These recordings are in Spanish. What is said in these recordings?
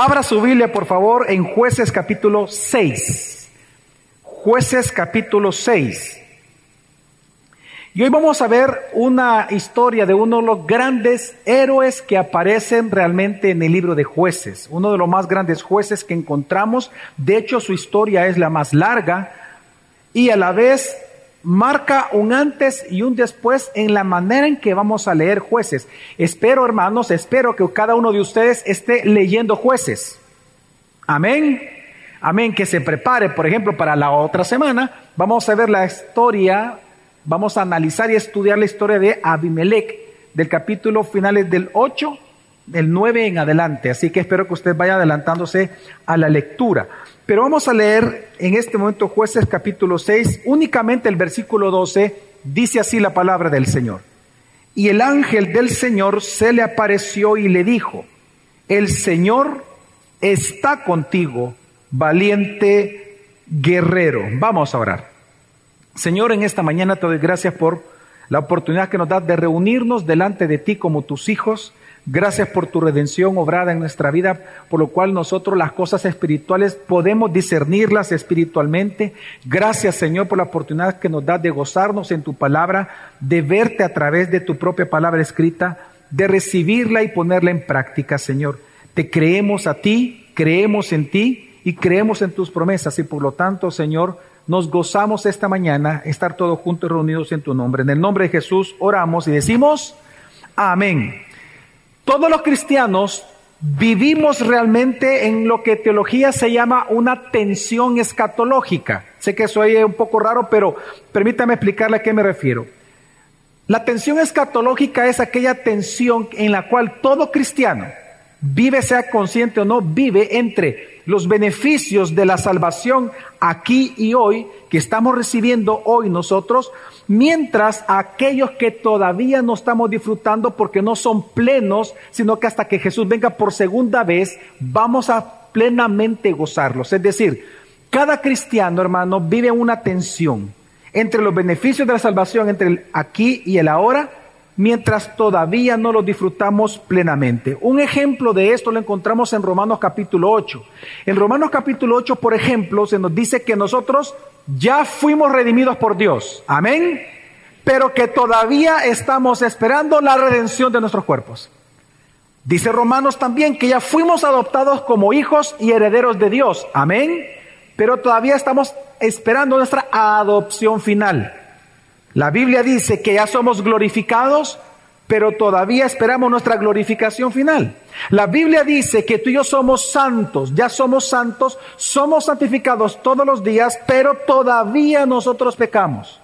Abra su Biblia, por favor, en jueces capítulo 6. Jueces capítulo 6. Y hoy vamos a ver una historia de uno de los grandes héroes que aparecen realmente en el libro de jueces, uno de los más grandes jueces que encontramos. De hecho, su historia es la más larga y a la vez marca un antes y un después en la manera en que vamos a leer jueces. Espero, hermanos, espero que cada uno de ustedes esté leyendo jueces. Amén. Amén. Que se prepare, por ejemplo, para la otra semana. Vamos a ver la historia, vamos a analizar y estudiar la historia de Abimelech, del capítulo finales del 8, del 9 en adelante. Así que espero que usted vaya adelantándose a la lectura. Pero vamos a leer en este momento jueces capítulo 6, únicamente el versículo 12, dice así la palabra del Señor. Y el ángel del Señor se le apareció y le dijo, el Señor está contigo, valiente guerrero. Vamos a orar. Señor, en esta mañana te doy gracias por la oportunidad que nos das de reunirnos delante de ti como tus hijos Gracias por tu redención obrada en nuestra vida, por lo cual nosotros las cosas espirituales podemos discernirlas espiritualmente. Gracias Señor por la oportunidad que nos da de gozarnos en tu palabra, de verte a través de tu propia palabra escrita, de recibirla y ponerla en práctica, Señor. Te creemos a ti, creemos en ti y creemos en tus promesas y por lo tanto, Señor, nos gozamos esta mañana estar todos juntos reunidos en tu nombre. En el nombre de Jesús oramos y decimos, amén. Todos los cristianos vivimos realmente en lo que teología se llama una tensión escatológica. Sé que eso es un poco raro, pero permítame explicarle a qué me refiero. La tensión escatológica es aquella tensión en la cual todo cristiano vive, sea consciente o no, vive entre los beneficios de la salvación aquí y hoy que estamos recibiendo hoy nosotros, mientras aquellos que todavía no estamos disfrutando porque no son plenos, sino que hasta que Jesús venga por segunda vez, vamos a plenamente gozarlos. Es decir, cada cristiano, hermano, vive una tensión entre los beneficios de la salvación, entre el aquí y el ahora, mientras todavía no lo disfrutamos plenamente. Un ejemplo de esto lo encontramos en Romanos capítulo 8. En Romanos capítulo 8, por ejemplo, se nos dice que nosotros ya fuimos redimidos por Dios. Amén. Pero que todavía estamos esperando la redención de nuestros cuerpos. Dice Romanos también que ya fuimos adoptados como hijos y herederos de Dios. Amén. Pero todavía estamos esperando nuestra adopción final. La Biblia dice que ya somos glorificados, pero todavía esperamos nuestra glorificación final. La Biblia dice que tú y yo somos santos, ya somos santos, somos santificados todos los días, pero todavía nosotros pecamos.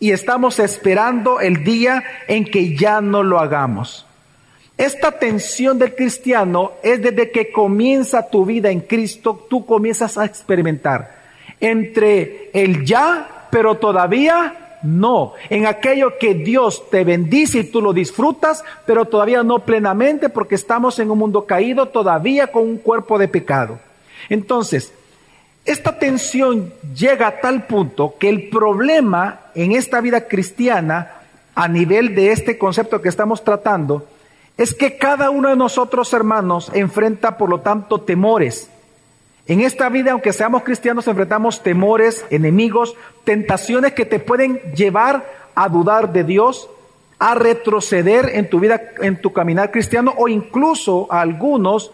Y estamos esperando el día en que ya no lo hagamos. Esta tensión del cristiano es desde que comienza tu vida en Cristo, tú comienzas a experimentar entre el ya, pero todavía no, en aquello que Dios te bendice y tú lo disfrutas, pero todavía no plenamente porque estamos en un mundo caído todavía con un cuerpo de pecado. Entonces, esta tensión llega a tal punto que el problema en esta vida cristiana, a nivel de este concepto que estamos tratando, es que cada uno de nosotros, hermanos, enfrenta, por lo tanto, temores en esta vida, aunque seamos cristianos, enfrentamos temores, enemigos, tentaciones que te pueden llevar a dudar de Dios, a retroceder en tu vida, en tu caminar cristiano o incluso a algunos,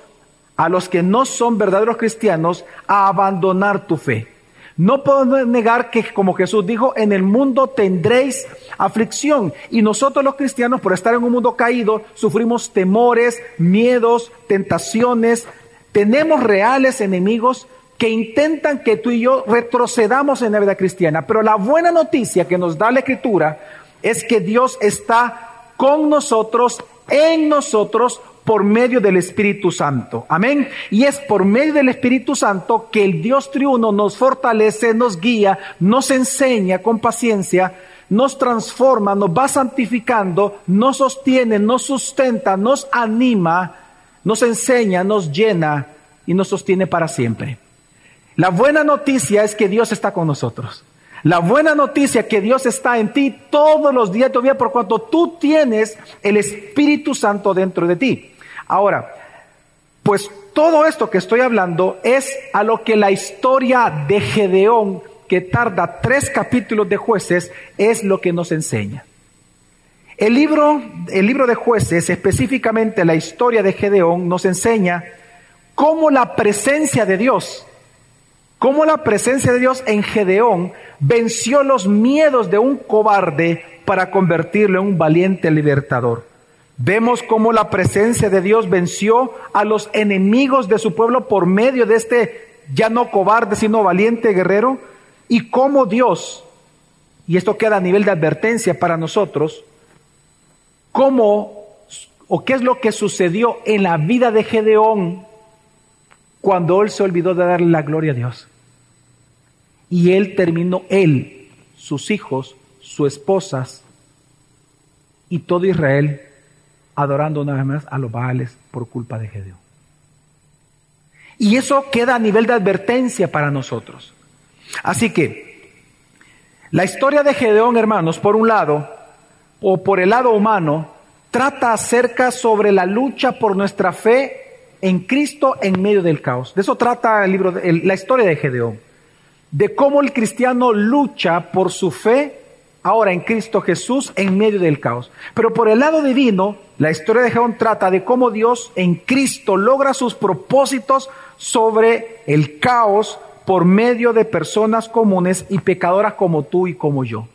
a los que no son verdaderos cristianos, a abandonar tu fe. No podemos negar que, como Jesús dijo, en el mundo tendréis aflicción. Y nosotros los cristianos, por estar en un mundo caído, sufrimos temores, miedos, tentaciones, tenemos reales enemigos que intentan que tú y yo retrocedamos en la vida cristiana. Pero la buena noticia que nos da la Escritura es que Dios está con nosotros, en nosotros, por medio del Espíritu Santo. Amén. Y es por medio del Espíritu Santo que el Dios triuno nos fortalece, nos guía, nos enseña con paciencia, nos transforma, nos va santificando, nos sostiene, nos sustenta, nos anima nos enseña, nos llena y nos sostiene para siempre. La buena noticia es que Dios está con nosotros. La buena noticia es que Dios está en ti todos los días vida por cuanto tú tienes el Espíritu Santo dentro de ti. Ahora, Pues todo esto que estoy hablando es a lo que la historia de Gedeón, que tarda tres capítulos de jueces, es lo que nos enseña. El libro, el libro de jueces, específicamente la historia de Gedeón, nos enseña cómo la presencia de Dios, cómo la presencia de Dios en Gedeón venció los miedos de un cobarde para convertirlo en un valiente libertador. Vemos cómo la presencia de Dios venció a los enemigos de su pueblo por medio de este ya no cobarde, sino valiente guerrero, y cómo Dios, y esto queda a nivel de advertencia para nosotros, cómo o qué es lo que sucedió en la vida de Gedeón cuando él se olvidó de darle la gloria a Dios. Y él terminó, él, sus hijos, sus esposas y todo Israel adorando una vez más a los Baales por culpa de Gedeón. Y eso queda a nivel de advertencia para nosotros. Así que la historia de Gedeón, hermanos, por un lado, o por el lado humano, trata acerca sobre la lucha por nuestra fe en Cristo en medio del caos. De eso trata el libro, la historia de Gedeón. De cómo el cristiano lucha por su fe ahora en Cristo Jesús en medio del caos. Pero por el lado divino, la historia de Gedeón trata de cómo Dios en Cristo logra sus propósitos sobre el caos por medio de personas comunes y pecadoras como tú y como yo.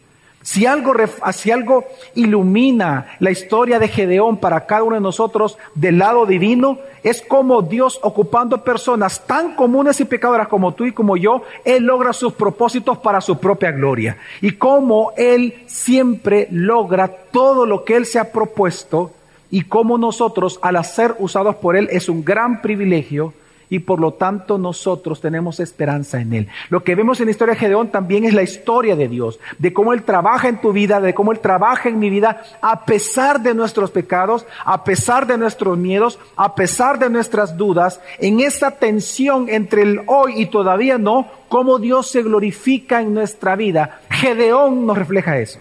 Si algo, si algo ilumina la historia de Gedeón para cada uno de nosotros del lado divino, es como Dios ocupando personas tan comunes y pecadoras como tú y como yo, Él logra sus propósitos para su propia gloria. Y como Él siempre logra todo lo que Él se ha propuesto y como nosotros, al ser usados por Él, es un gran privilegio y por lo tanto nosotros tenemos esperanza en Él. Lo que vemos en la historia de Gedeón también es la historia de Dios, de cómo Él trabaja en tu vida, de cómo Él trabaja en mi vida, a pesar de nuestros pecados, a pesar de nuestros miedos, a pesar de nuestras dudas, en esa tensión entre el hoy y todavía no, cómo Dios se glorifica en nuestra vida. Gedeón nos refleja eso.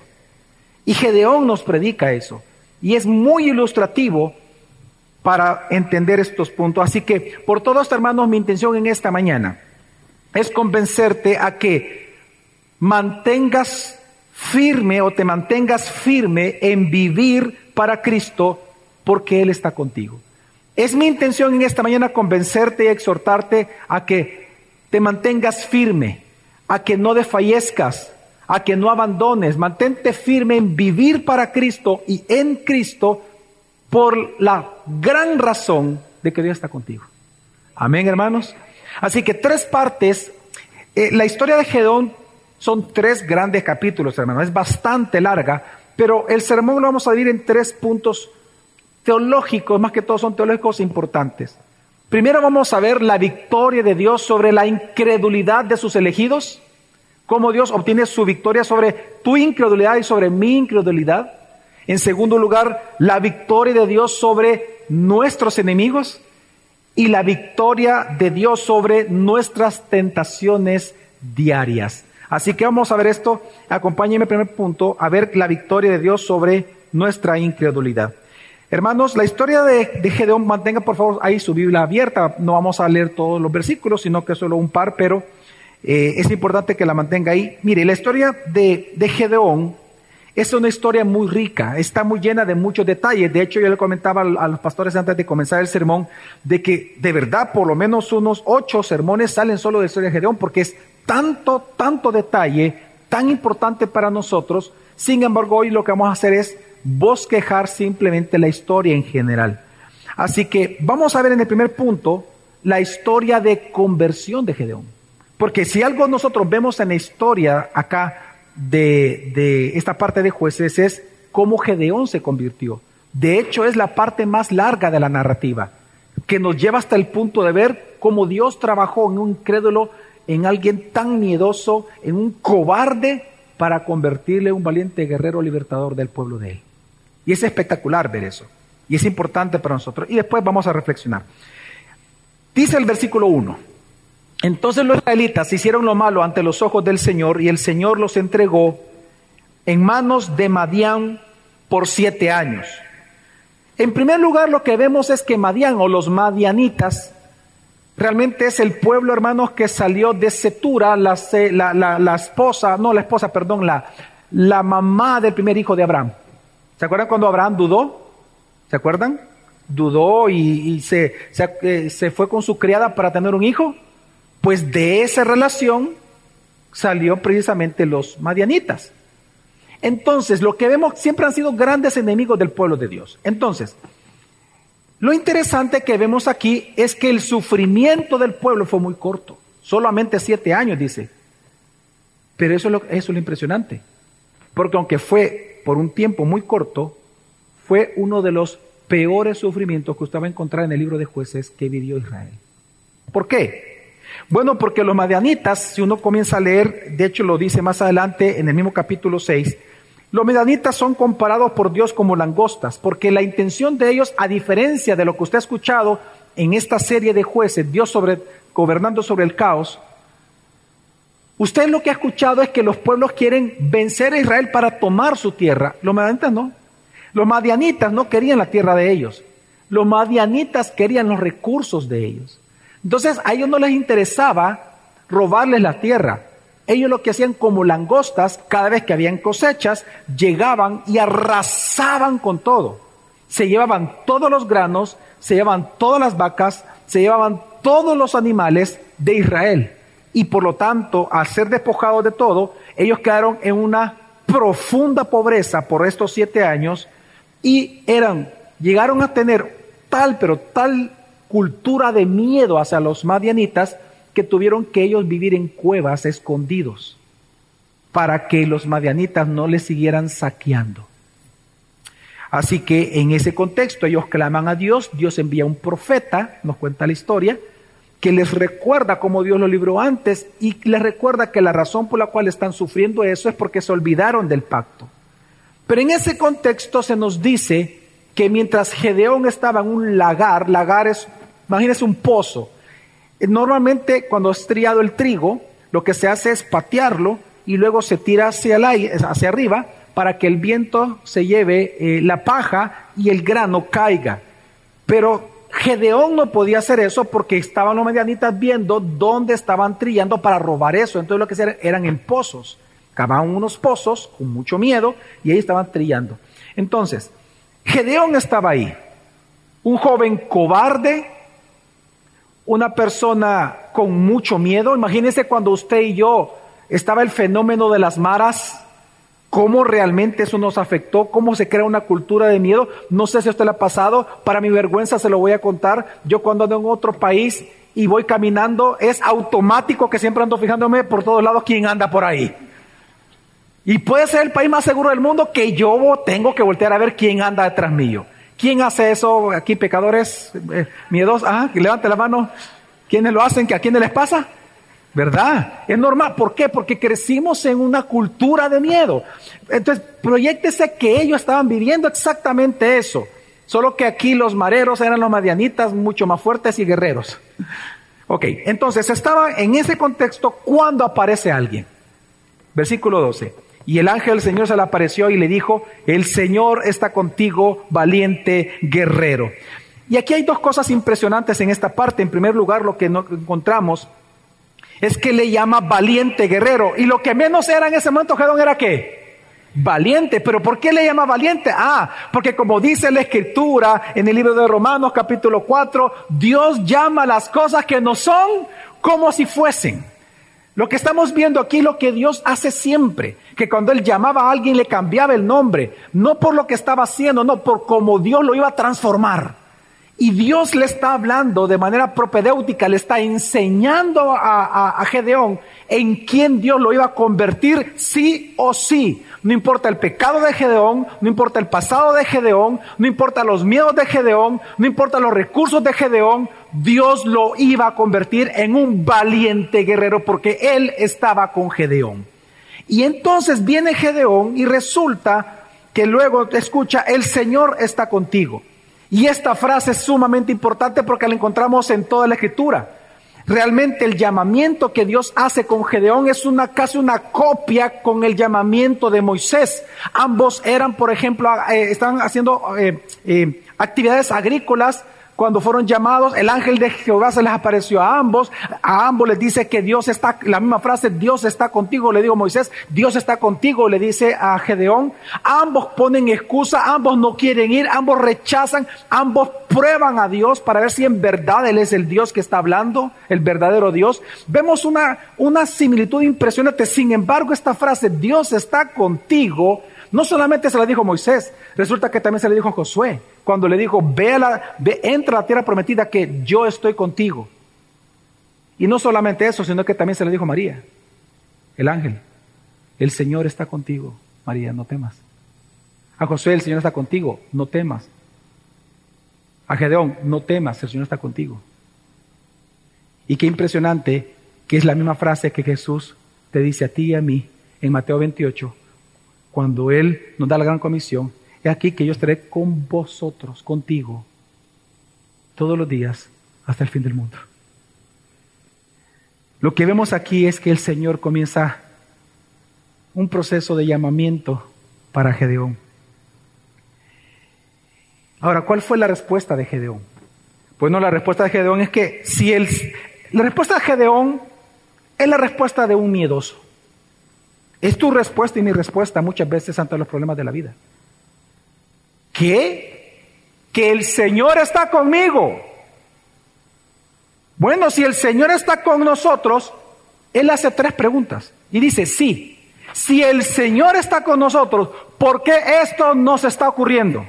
Y Gedeón nos predica eso. Y es muy ilustrativo para entender estos puntos. Así que, por todo esto, hermanos, mi intención en esta mañana es convencerte a que mantengas firme o te mantengas firme en vivir para Cristo porque Él está contigo. Es mi intención en esta mañana convencerte y exhortarte a que te mantengas firme, a que no desfallezcas, a que no abandones, mantente firme en vivir para Cristo y en Cristo por la gran razón de que Dios está contigo. Amén, hermanos. Así que tres partes. Eh, la historia de Gedón son tres grandes capítulos, hermanos. Es bastante larga, pero el sermón lo vamos a dividir en tres puntos teológicos, más que todos son teológicos importantes. Primero vamos a ver la victoria de Dios sobre la incredulidad de sus elegidos, cómo Dios obtiene su victoria sobre tu incredulidad y sobre mi incredulidad. En segundo lugar, la victoria de Dios sobre nuestros enemigos y la victoria de Dios sobre nuestras tentaciones diarias. Así que vamos a ver esto. Acompáñenme, primer punto, a ver la victoria de Dios sobre nuestra incredulidad. Hermanos, la historia de, Gedeón, mantenga por favor ahí su Biblia abierta. No vamos a leer todos los versículos, sino que solo un par, pero eh, es importante que la mantenga ahí. Mire, la historia de, de Gedeón es una historia muy rica, está muy llena de muchos detalles. De hecho, yo le comentaba a los pastores antes de comenzar el sermón de que de verdad por lo menos unos ocho sermones salen solo de la historia de Gedeón porque es tanto, tanto detalle, tan importante para nosotros. Sin embargo, hoy lo que vamos a hacer es bosquejar simplemente la historia en general. Así que vamos a ver en el primer punto la historia de conversión de Gedeón. Porque si algo nosotros vemos en la historia acá, de, esta parte de jueces es cómo Gedeón se convirtió. De hecho, es la parte más larga de la narrativa, que nos lleva hasta el punto de ver cómo Dios trabajó en un crédulo, en alguien tan miedoso, en un cobarde, para convertirle en un valiente guerrero libertador del pueblo de él. Y es espectacular ver eso. Y es importante para nosotros. Y después vamos a reflexionar. Dice el versículo 1. Entonces los israelitas hicieron lo malo ante los ojos del Señor y el Señor los entregó en manos de Madián por siete años. En primer lugar, lo que vemos es que Madián o los madianitas realmente es el pueblo, hermanos, que salió de Setura, la, la, esposa, no la esposa, perdón, la, la mamá del primer hijo de Abraham. ¿Se acuerdan cuando Abraham dudó? ¿Se acuerdan? Dudó y, se, eh, se fue con su criada para tener un hijo. Pues de esa relación salió precisamente los madianitas. Entonces, lo que vemos siempre han sido grandes enemigos del pueblo de Dios. Entonces, lo interesante que vemos aquí es que el sufrimiento del pueblo fue muy corto, solamente siete años, dice. Pero eso es lo, eso es lo impresionante, porque aunque fue por un tiempo muy corto, fue uno de los peores sufrimientos que usted va a encontrar en el libro de jueces que vivió Israel. ¿Por qué? Bueno, porque los madianitas, si uno comienza a leer, de hecho lo dice más adelante en el mismo capítulo 6, los medianitas son comparados por Dios como langostas, porque la intención de ellos, a diferencia de lo que usted ha escuchado en esta serie de jueces, Dios sobre, gobernando sobre el caos, usted lo que ha escuchado es que los pueblos quieren vencer a Israel para tomar su tierra. Los medianitas no. Los madianitas no querían la tierra de ellos. Los madianitas querían los recursos de ellos. Entonces a ellos no les interesaba robarles la tierra ellos lo que hacían como langostas, cada vez que habían cosechas, llegaban y arrasaban con todo. Se llevaban todos los granos, se llevaban todas las vacas, se llevaban todos los animales de Israel. Y por lo tanto, al ser despojados de todo, ellos quedaron en una profunda pobreza por estos siete años y eran, llegaron a tener tal, pero tal cultura de miedo hacia los madianitas que tuvieron que ellos vivir en cuevas escondidos para que los madianitas no les siguieran saqueando. Así que en ese contexto ellos claman a Dios, Dios envía un profeta, nos cuenta la historia, que les recuerda cómo Dios lo libró antes y les recuerda que la razón por la cual están sufriendo eso es porque se olvidaron del pacto. Pero en ese contexto se nos dice que mientras Gedeón estaba en un lagar, lagar es, imagínense un pozo, Normalmente cuando es triado el trigo, lo que se hace es patearlo y luego se tira hacia, hacia arriba para que el viento se lleve eh, la paja y el grano caiga. Pero Gedeón no podía hacer eso porque estaban los medianitas viendo dónde estaban trillando para robar eso. Entonces lo que hacían eran en pozos. Cavaban unos pozos con mucho miedo y ahí estaban trillando. Entonces, Gedeón estaba ahí. Un joven cobarde, una persona con mucho miedo. Imagínense cuando usted y yo estaba el fenómeno de las maras, cómo realmente eso nos afectó, cómo se crea una cultura de miedo. No sé si a usted le ha pasado, para mi vergüenza se lo voy a contar. Yo cuando ando en otro país y voy caminando, es automático que siempre ando fijándome por todos lados quién anda por ahí. Y puede ser el país más seguro del mundo que yo tengo que voltear a ver quién anda detrás mío. ¿Quién hace eso aquí, pecadores eh, miedosos? Ah, levante la mano. ¿Quiénes lo hacen? ¿Que a quiénes les pasa? ¿Verdad? Es normal. ¿Por qué? Porque crecimos en una cultura de miedo. Entonces, proyectese que ellos estaban viviendo exactamente eso. Solo que aquí los mareros eran los madianitas mucho más fuertes y guerreros. Ok, entonces estaba en ese contexto cuando aparece alguien. Versículo 12. Y el ángel del Señor se le apareció y le dijo, el Señor está contigo, valiente guerrero. Y aquí hay dos cosas impresionantes en esta parte. En primer lugar, lo que encontramos es que le llama valiente guerrero. Y lo que menos era en ese momento, Gedón, era? Valiente. ¿Pero por qué le llama valiente? Ah, porque como dice la escritura en el libro de Romanos capítulo 4, Dios llama las cosas que no son como si fuesen. Lo que estamos viendo aquí, lo que Dios hace siempre, que cuando Él llamaba a alguien le cambiaba el nombre, no por lo que estaba haciendo, no por cómo Dios lo iba a transformar. Y Dios le está hablando de manera propedéutica, le está enseñando a, a, Gedeón en quién Dios lo iba a convertir sí o sí. No importa el pecado de Gedeón, no importa el pasado de Gedeón, no importa los miedos de Gedeón, no importa los recursos de Gedeón, Dios lo iba a convertir en un valiente guerrero porque él estaba con Gedeón. Y entonces viene Gedeón y resulta que luego escucha, el Señor está contigo. Y esta frase es sumamente importante porque la encontramos en toda la escritura. Realmente el llamamiento que Dios hace con Gedeón es una casi una copia con el llamamiento de Moisés. Ambos eran, por ejemplo, eh, estaban haciendo eh, eh, actividades agrícolas, cuando fueron llamados, el ángel de Jehová se les apareció a ambos. A ambos les dice que Dios está, la misma frase, Dios está contigo, le digo a Moisés, Dios está contigo, le dice a Gedeón. Ambos ponen excusa, ambos no quieren ir, ambos rechazan, ambos prueban a Dios para ver si en verdad Él es el Dios que está hablando, el verdadero Dios. Vemos una, una similitud impresionante. Sin embargo, esta frase, Dios está contigo, no solamente se la dijo Moisés, resulta que también se le dijo a Josué, cuando le dijo, ve, a la, ve entra a la tierra prometida que yo estoy contigo. Y no solamente eso, sino que también se le dijo a María, el ángel, el Señor está contigo, María, no temas. A Josué, el Señor está contigo, no temas. A Gedeón, no temas, el Señor está contigo. Y qué impresionante que es la misma frase que Jesús te dice a ti y a mí en Mateo 28, cuando Él nos da la gran comisión, es aquí que yo estaré con vosotros, contigo, todos los días hasta el fin del mundo. Lo que vemos aquí es que el Señor comienza un proceso de llamamiento para Gedeón. Ahora, ¿cuál fue la respuesta de Gedeón? Pues no, la respuesta de Gedeón es que si él, la respuesta de Gedeón es la respuesta de un miedoso. Es tu respuesta y mi respuesta muchas veces ante los problemas de la vida. ¿Qué? Que el Señor está conmigo. Bueno, si el Señor está con nosotros, Él hace tres preguntas y dice, sí, si el Señor está con nosotros, ¿por qué esto nos está ocurriendo?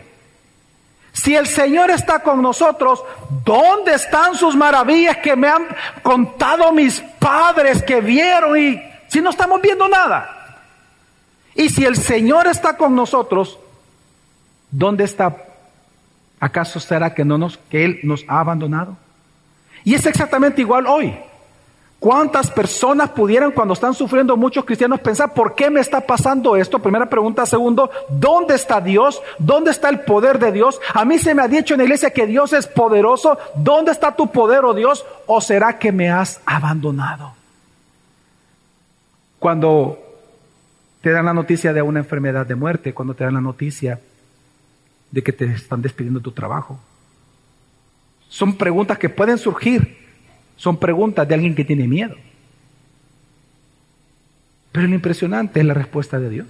Si el Señor está con nosotros, ¿dónde están sus maravillas que me han contado mis padres que vieron y si no estamos viendo nada? Y si el Señor está con nosotros, ¿dónde está? ¿Acaso será que no nos que él nos ha abandonado? Y es exactamente igual hoy. ¿Cuántas personas pudieran cuando están sufriendo muchos cristianos pensar, ¿por qué me está pasando esto? Primera pregunta. Segundo, ¿dónde está Dios? ¿Dónde está el poder de Dios? A mí se me ha dicho en la iglesia que Dios es poderoso. ¿Dónde está tu poder, oh Dios? ¿O será que me has abandonado? Cuando te dan la noticia de una enfermedad de muerte, cuando te dan la noticia de que te están despidiendo de tu trabajo. Son preguntas que pueden surgir, son preguntas de alguien que tiene miedo. Pero lo impresionante es la respuesta de Dios,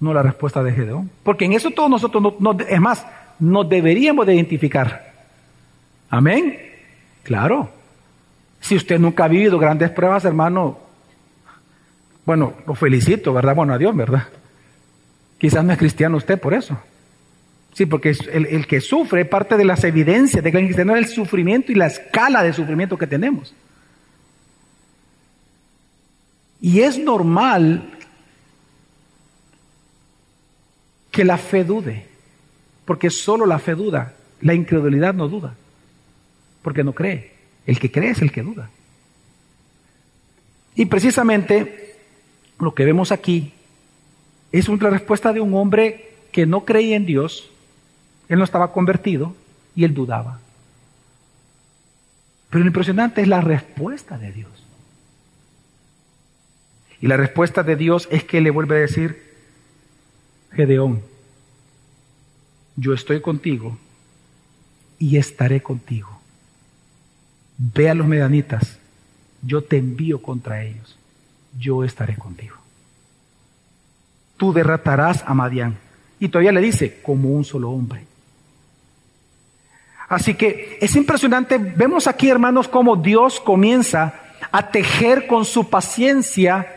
no la respuesta de Gedeón. Porque en eso todos nosotros, no, es más, nos deberíamos de identificar. Amén. Claro. Si usted nunca ha vivido grandes pruebas, hermano, bueno, lo felicito, ¿verdad? Bueno, a Dios, ¿verdad? Quizás no es cristiano usted por eso. Sí, porque el, el que sufre parte de las evidencias de que el cristiano es el sufrimiento y la escala de sufrimiento que tenemos. Y es normal que la fe dude, porque solo la fe duda, la incredulidad no duda, porque no cree. El que cree es el que duda. Y precisamente lo que vemos aquí es una respuesta de un hombre que no creía en Dios, él no estaba convertido y él dudaba. Pero lo impresionante es la respuesta de Dios. Y la respuesta de Dios es que le vuelve a decir, Gedeón, yo estoy contigo y estaré contigo. Ve a los medanitas, yo te envío contra ellos yo estaré contigo. Tú derratarás a Madián. Y todavía le dice, como un solo hombre. Así que es impresionante, vemos aquí hermanos cómo Dios comienza a tejer con su paciencia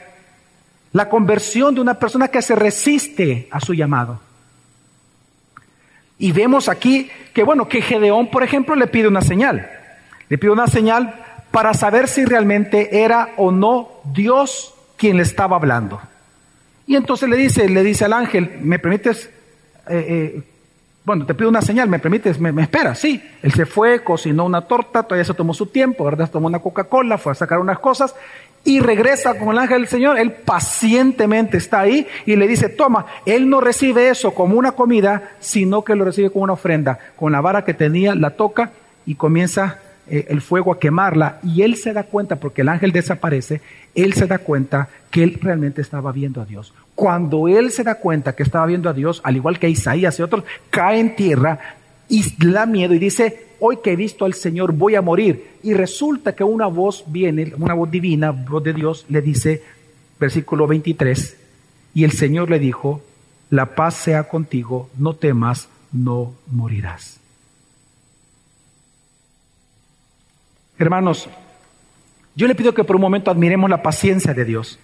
la conversión de una persona que se resiste a su llamado. Y vemos aquí que, bueno, que Gedeón, por ejemplo, le pide una señal. Le pide una señal para saber si realmente era o no Dios quien le estaba hablando. Y entonces le dice, le dice al ángel, ¿me permites? Eh, eh, bueno, te pido una señal, ¿me permites? ¿Me, esperas? Sí. Él se fue, cocinó una torta, todavía se tomó su tiempo, ¿verdad? Tomó una Coca-Cola, fue a sacar unas cosas y regresa con el ángel del Señor. Él pacientemente está ahí y le dice, toma, él no recibe eso como una comida, sino que lo recibe como una ofrenda. Con la vara que tenía, la toca y comienza eh, el fuego a quemarla y él se da cuenta, porque el ángel desaparece, él se da cuenta que él realmente estaba viendo a Dios. Cuando él se da cuenta que estaba viendo a Dios, al igual que Isaías y otros, cae en tierra y da miedo y dice, hoy que he visto al Señor voy a morir. Y resulta que una voz viene, una voz divina, voz de Dios, le dice, versículo 23, y el Señor le dijo, la paz sea contigo, no temas, no morirás. Hermanos, yo le pido que por un momento admiremos la paciencia de Dios.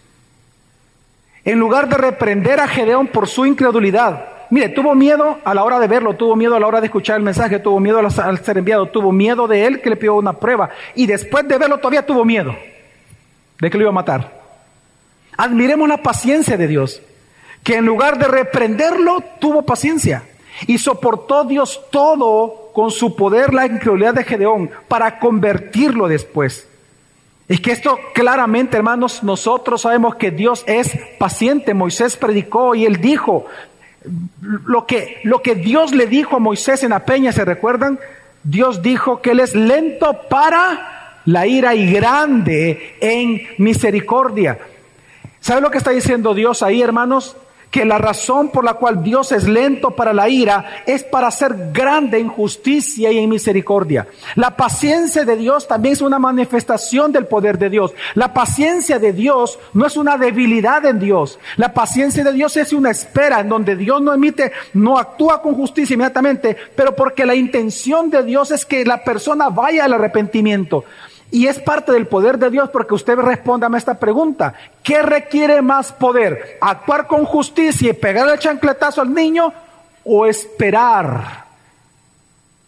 En lugar de reprender a Gedeón por su incredulidad, mire, tuvo miedo a la hora de verlo, tuvo miedo a la hora de escuchar el mensaje, tuvo miedo al ser enviado, tuvo miedo de él que le pidió una prueba y después de verlo todavía tuvo miedo de que lo iba a matar. Admiremos la paciencia de Dios, que en lugar de reprenderlo tuvo paciencia y soportó Dios todo con su poder la incredulidad de Gedeón para convertirlo después. Es que esto claramente, hermanos, nosotros sabemos que Dios es paciente. Moisés predicó y él dijo lo que, lo que Dios le dijo a Moisés en la peña, ¿se recuerdan? Dios dijo que él es lento para la ira y grande en misericordia. ¿Sabe lo que está diciendo Dios ahí, hermanos? Que la razón por la cual Dios es lento para la ira es para ser grande en justicia y en misericordia. La paciencia de Dios también es una manifestación del poder de Dios. La paciencia de Dios no es una debilidad en Dios. La paciencia de Dios es una espera en donde Dios no emite, no actúa con justicia inmediatamente, pero porque la intención de Dios es que la persona vaya al arrepentimiento. Y es parte del poder de Dios porque usted responda a esta pregunta. ¿Qué requiere más poder? ¿Actuar con justicia y pegar el chancletazo al niño o esperar?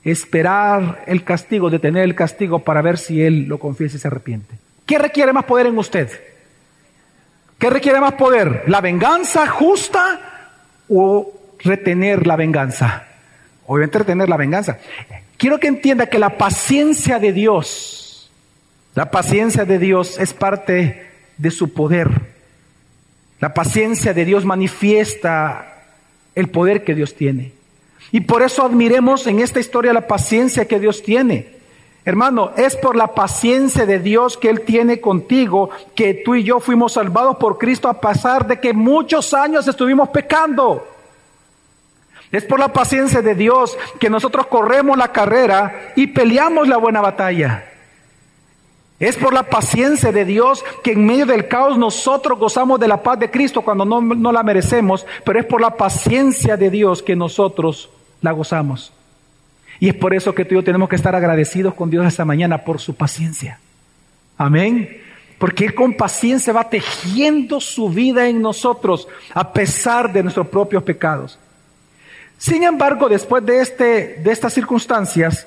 Esperar el castigo, detener el castigo para ver si él lo confiesa y se arrepiente. ¿Qué requiere más poder en usted? ¿Qué requiere más poder? ¿La venganza justa o retener la venganza? Obviamente retener la venganza. Quiero que entienda que la paciencia de Dios la paciencia de Dios es parte de su poder. La paciencia de Dios manifiesta el poder que Dios tiene. Y por eso admiremos en esta historia la paciencia que Dios tiene. Hermano, es por la paciencia de Dios que Él tiene contigo que tú y yo fuimos salvados por Cristo a pesar de que muchos años estuvimos pecando. Es por la paciencia de Dios que nosotros corremos la carrera y peleamos la buena batalla. Es por la paciencia de Dios que en medio del caos nosotros gozamos de la paz de Cristo cuando no, la merecemos, pero es por la paciencia de Dios que nosotros la gozamos. Y es por eso que tú y yo tenemos que estar agradecidos con Dios esta mañana por su paciencia. Amén. Porque Él con paciencia va tejiendo su vida en nosotros a pesar de nuestros propios pecados. Sin embargo, después de, este, de estas circunstancias,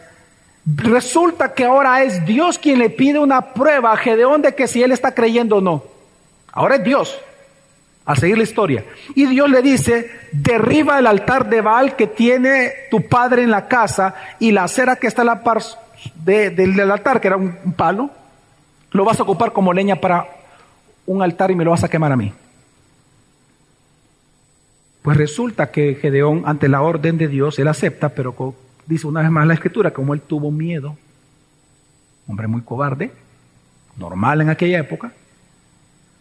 Resulta que ahora es Dios quien le pide una prueba a Gedeón de que si él está creyendo o no. Ahora es Dios, a seguir la historia. Y Dios le dice, derriba el altar de Baal que tiene tu padre en la casa y la acera que está a la par del altar, que era un, palo, lo vas a ocupar como leña para un altar y me lo vas a quemar a mí. Pues resulta que Gedeón, ante la orden de Dios, él acepta, pero dice una vez más la escritura, como él tuvo miedo, hombre muy cobarde, normal en aquella época,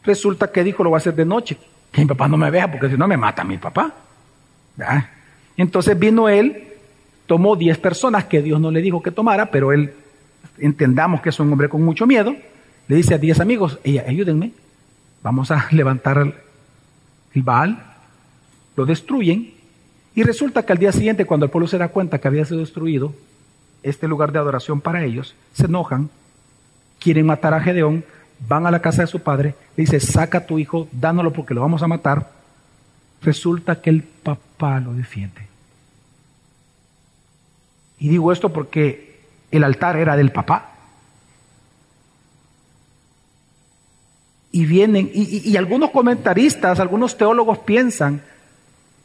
resulta que dijo lo va a hacer de noche, que mi papá no me vea porque si no me mata mi papá. Entonces vino él, tomó 10 personas que Dios no le dijo que tomara, pero él, entendamos que es un hombre con mucho miedo, le dice a 10 amigos, ayúdenme, vamos a levantar el Baal, lo destruyen y resulta que al día siguiente, cuando el pueblo se da cuenta que había sido destruido, este lugar de adoración para ellos, se enojan, quieren matar a Gedeón, van a la casa de su padre, le dice, saca a tu hijo, dánoslo porque lo vamos a matar. Resulta que el papá lo defiende. Y digo esto porque el altar era del papá. Y vienen, y, y algunos comentaristas, algunos teólogos piensan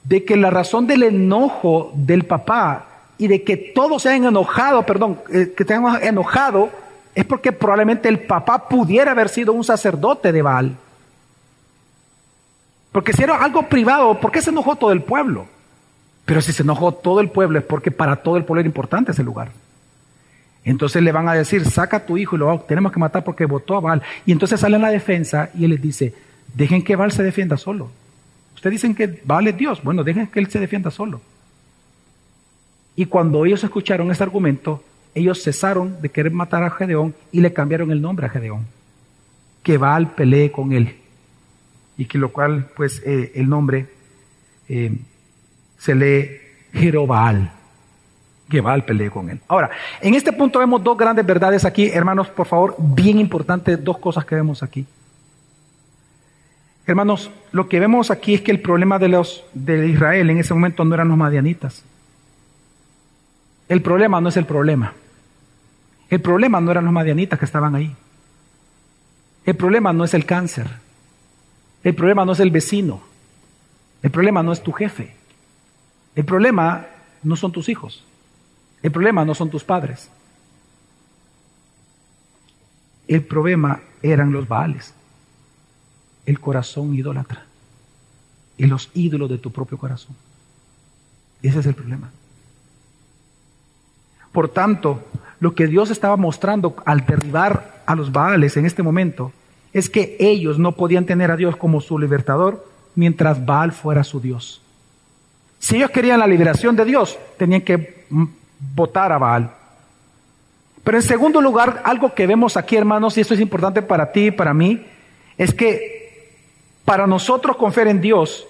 de que la razón del enojo del papá y de que todos se hayan enojado, perdón, eh, que se enojado, es porque probablemente el papá pudiera haber sido un sacerdote de Baal. Porque si era algo privado, ¿por qué se enojó todo el pueblo? Pero si se enojó todo el pueblo es porque para todo el pueblo era importante ese lugar. Entonces le van a decir, saca a tu hijo y lo tenemos que matar porque votó a Baal. Y entonces sale en la defensa y él les dice, dejen que Baal se defienda solo. Ustedes dicen que vale Dios. Bueno, dejen que Él se defienda solo. Y cuando ellos escucharon ese argumento, ellos cesaron de querer matar a Gedeón y le cambiaron el nombre a Gedeón. Que Baal pelee con él. Y que lo cual, pues, eh, el nombre eh, se lee Jerobaal. Que Baal pelee con él. Ahora, en este punto vemos dos grandes verdades aquí, hermanos, por favor, bien importantes, dos cosas que vemos aquí. Hermanos, lo que vemos aquí es que el problema de los de Israel en ese momento no eran los madianitas. El problema no es el problema. El problema no eran los madianitas que estaban ahí. El problema no es el cáncer. El problema no es el vecino. El problema no es tu jefe. El problema no son tus hijos. El problema no son tus padres. El problema eran los baales. El corazón idólatra. Y los ídolos de tu propio corazón. Ese es el problema. Por tanto, lo que Dios estaba mostrando al derribar a los Baales en este momento es que ellos no podían tener a Dios como su libertador mientras Baal fuera su Dios. Si ellos querían la liberación de Dios, tenían que votar a Baal. Pero en segundo lugar, algo que vemos aquí, hermanos, y esto es importante para ti y para mí, es que para nosotros confiar en Dios,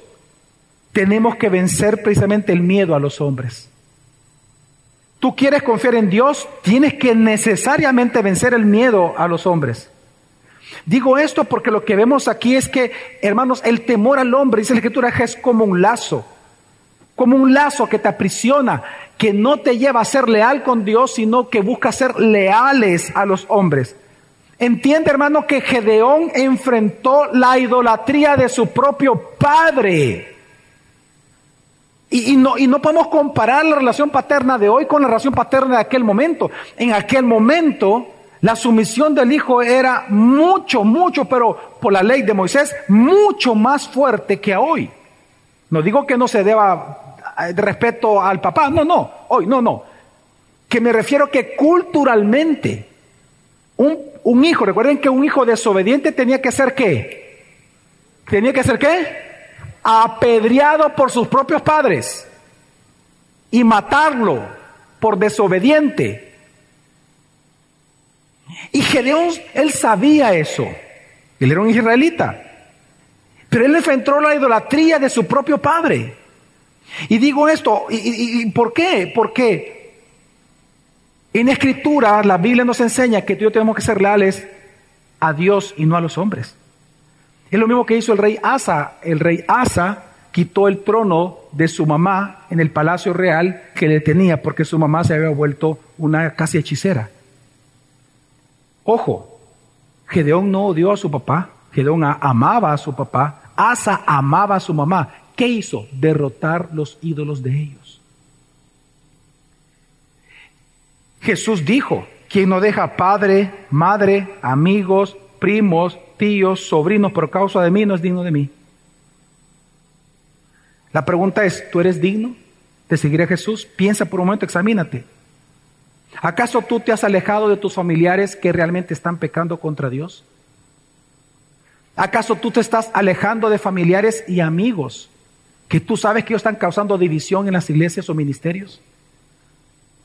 tenemos que vencer precisamente el miedo a los hombres tú quieres confiar en Dios, tienes que necesariamente vencer el miedo a los hombres. Digo esto porque lo que vemos aquí es que, hermanos, el temor al hombre, dice la escritura, es como un lazo, como un lazo que te aprisiona, que no te lleva a ser leal con Dios, sino que busca ser leales a los hombres. Entiende, hermano, que Gedeón enfrentó la idolatría de su propio padre. Y, no, y no podemos comparar la relación paterna de hoy con la relación paterna de aquel momento. En aquel momento, la sumisión del hijo era mucho, mucho, pero por la ley de Moisés, mucho más fuerte que hoy. No digo que no se deba de eh, respeto al papá, no, no, hoy, no, no. Que me refiero que culturalmente, un, un hijo, recuerden que un hijo desobediente tenía que ser qué? Tenía que ser qué? apedreado por sus propios padres y matarlo por desobediente. Y Gedeón, él sabía eso. Él era un israelita. Pero él enfrentó la idolatría de su propio padre. Y digo esto, ¿y, y por qué? Porque en escritura la Biblia nos enseña que tú tenemos que ser leales a Dios y no a los hombres. Es lo mismo que hizo el rey Asa. El rey Asa quitó el trono de su mamá en el palacio real que le tenía porque su mamá se había vuelto una casi hechicera. Ojo, Gedeón no odió a su papá, Gedeón amaba a su papá, Asa amaba a su mamá. ¿Qué hizo? Derrotar los ídolos de ellos. Jesús dijo, quien no deja padre, madre, amigos, primos, tíos, sobrinos por causa de mí no es digno de mí. La pregunta es, ¿tú eres digno de seguir a Jesús? Piensa por un momento, examínate. ¿Acaso tú te has alejado de tus familiares que realmente están pecando contra Dios? ¿Acaso tú te estás alejando de familiares y amigos que tú sabes que ellos están causando división en las iglesias o ministerios?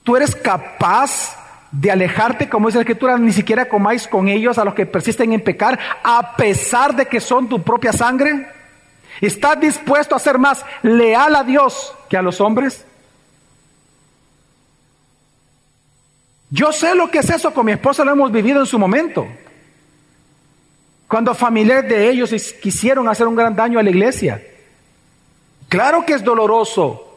¿Tú eres capaz de alejarte, como dice la escritura, ni siquiera comáis con ellos a los que persisten en pecar, a pesar de que son tu propia sangre? ¿Estás dispuesto a ser más leal a Dios que a los hombres? Yo sé lo que es eso, con mi esposa lo hemos vivido en su momento. Cuando familiares de ellos quisieron hacer un gran daño a la iglesia. Claro que es doloroso,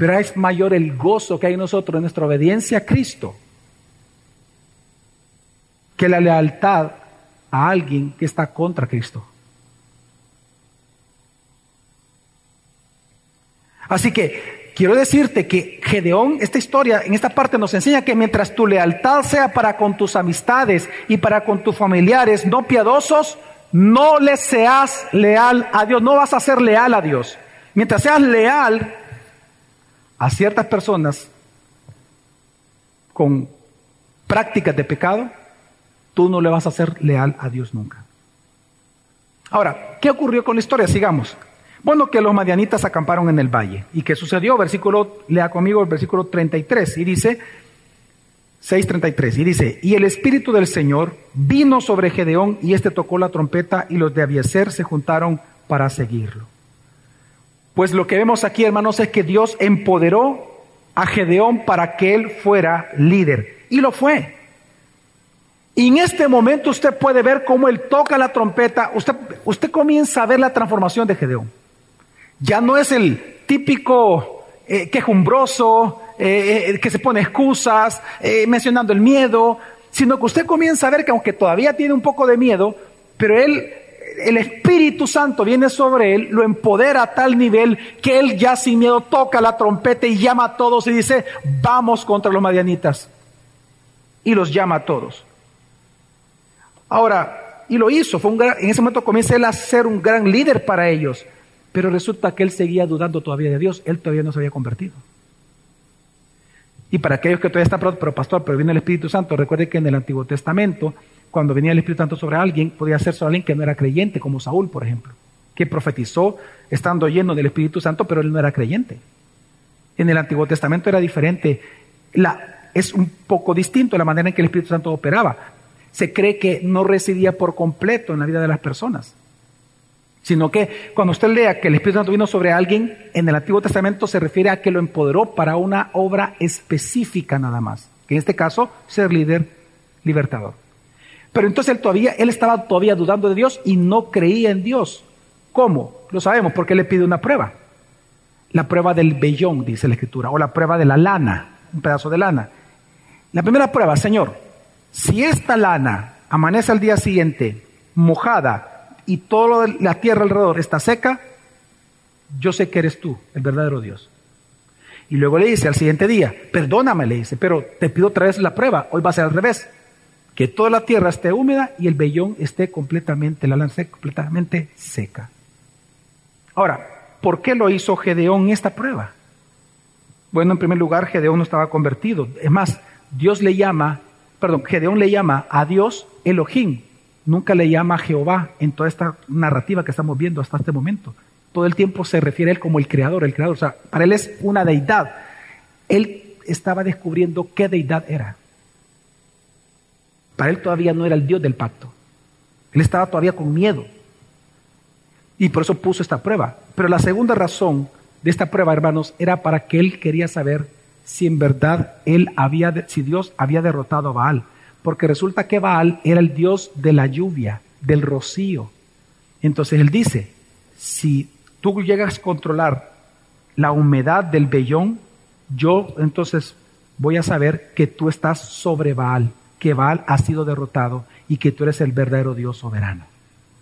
pero es mayor el gozo que hay en nosotros en nuestra obediencia a Cristo que la lealtad a alguien que está contra Cristo. Así que quiero decirte que Gedeón, esta historia en esta parte nos enseña que mientras tu lealtad sea para con tus amistades y para con tus familiares no piadosos, no le seas leal a Dios, no vas a ser leal a Dios. Mientras seas leal a ciertas personas con prácticas de pecado, tú no le vas a ser leal a Dios nunca. Ahora, ¿qué ocurrió con la historia? Sigamos. Bueno, que los madianitas acamparon en el valle. ¿Y qué sucedió? Versículo, lea conmigo el versículo 33 y dice, 6.33, y dice, y el Espíritu del Señor vino sobre Gedeón y éste tocó la trompeta y los de Abieser se juntaron para seguirlo. Pues lo que vemos aquí, hermanos, es que Dios empoderó a Gedeón para que él fuera líder. Y lo fue. Y en este momento usted puede ver cómo él toca la trompeta. Usted, usted comienza a ver la transformación de Gedeón. Ya no es el típico eh, quejumbroso eh, eh, que se pone excusas, mencionando el miedo, sino que usted comienza a ver que aunque todavía tiene un poco de miedo, pero él, el Espíritu Santo viene sobre él, lo empodera a tal nivel que él ya sin miedo toca la trompeta y llama a todos y dice, vamos contra los madianitas. Y los llama a todos. Ahora, y lo hizo, fue un en ese momento comienza él a ser un gran líder para ellos. Pero resulta que él seguía dudando todavía de Dios, él todavía no se había convertido. Y para aquellos que todavía están, pero pastor, pero viene el Espíritu Santo, recuerde que en el Antiguo Testamento, cuando venía el Espíritu Santo sobre alguien, podía ser sobre alguien que no era creyente, como Saúl, por ejemplo, que profetizó estando lleno del Espíritu Santo, pero él no era creyente. En el Antiguo Testamento era diferente. La, es un poco distinto la manera en que el Espíritu Santo operaba. Se cree que no residía por completo en la vida de las personas sino que cuando usted lea que el Espíritu Santo vino sobre alguien, en el Antiguo Testamento se refiere a que lo empoderó para una obra específica nada más, que en este caso ser líder libertador. Pero entonces él todavía, él estaba todavía dudando de Dios y no creía en Dios. ¿Cómo? Lo sabemos porque le pide una prueba. La prueba del vellón, dice la Escritura, o la prueba de la lana, un pedazo de lana. La primera prueba, Señor, si esta lana amanece al día siguiente mojada y toda la tierra alrededor está seca, yo sé que eres tú, el verdadero Dios. Y luego le dice al siguiente día, perdóname, le dice, pero te pido otra vez la prueba, hoy va a ser al revés, que toda la tierra esté húmeda y el vellón esté completamente, la lanza completamente seca. Ahora, ¿por qué lo hizo Gedeón esta prueba? Bueno, en primer lugar, Gedeón no estaba convertido. Es más, Dios le llama, perdón, Gedeón le llama a Dios Elohim, nunca le llama a Jehová en toda esta narrativa que estamos viendo hasta este momento. Todo el tiempo se refiere a él como el creador, el creador. O sea, para él es una deidad. Él estaba descubriendo qué deidad era. Para él todavía no era el Dios del pacto. Él estaba todavía con miedo. Y por eso puso esta prueba. Pero la segunda razón de esta prueba, hermanos, era para que él quería saber si en verdad él había, si Dios había derrotado a Baal porque resulta que Baal era el dios de la lluvia, del rocío. Entonces él dice, si tú llegas a controlar la humedad del vellón, yo entonces voy a saber que tú estás sobre Baal, que Baal ha sido derrotado y que tú eres el verdadero Dios soberano.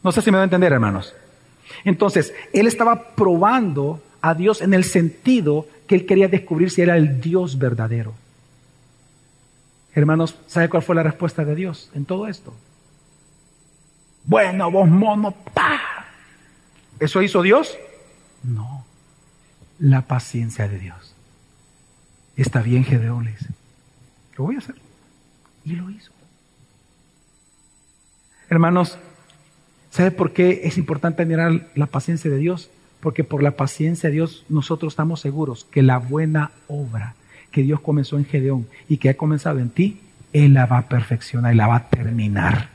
No sé si me va a entender, hermanos. Entonces, él estaba probando a Dios en el sentido que él quería descubrir si era el Dios verdadero. Hermanos, ¿sabe cuál fue la respuesta de Dios en todo esto? Bueno, vos mono, pa. ¿Eso hizo Dios? No. La paciencia de Dios. Está bien, Gedeón. Lo voy a hacer. Y lo hizo. Hermanos, ¿sabe por qué es importante mirar la paciencia de Dios? Porque por la paciencia de Dios nosotros estamos seguros que la buena obra que Dios comenzó en Gedeón y que ha comenzado en ti, Él la va a perfeccionar y la va a terminar.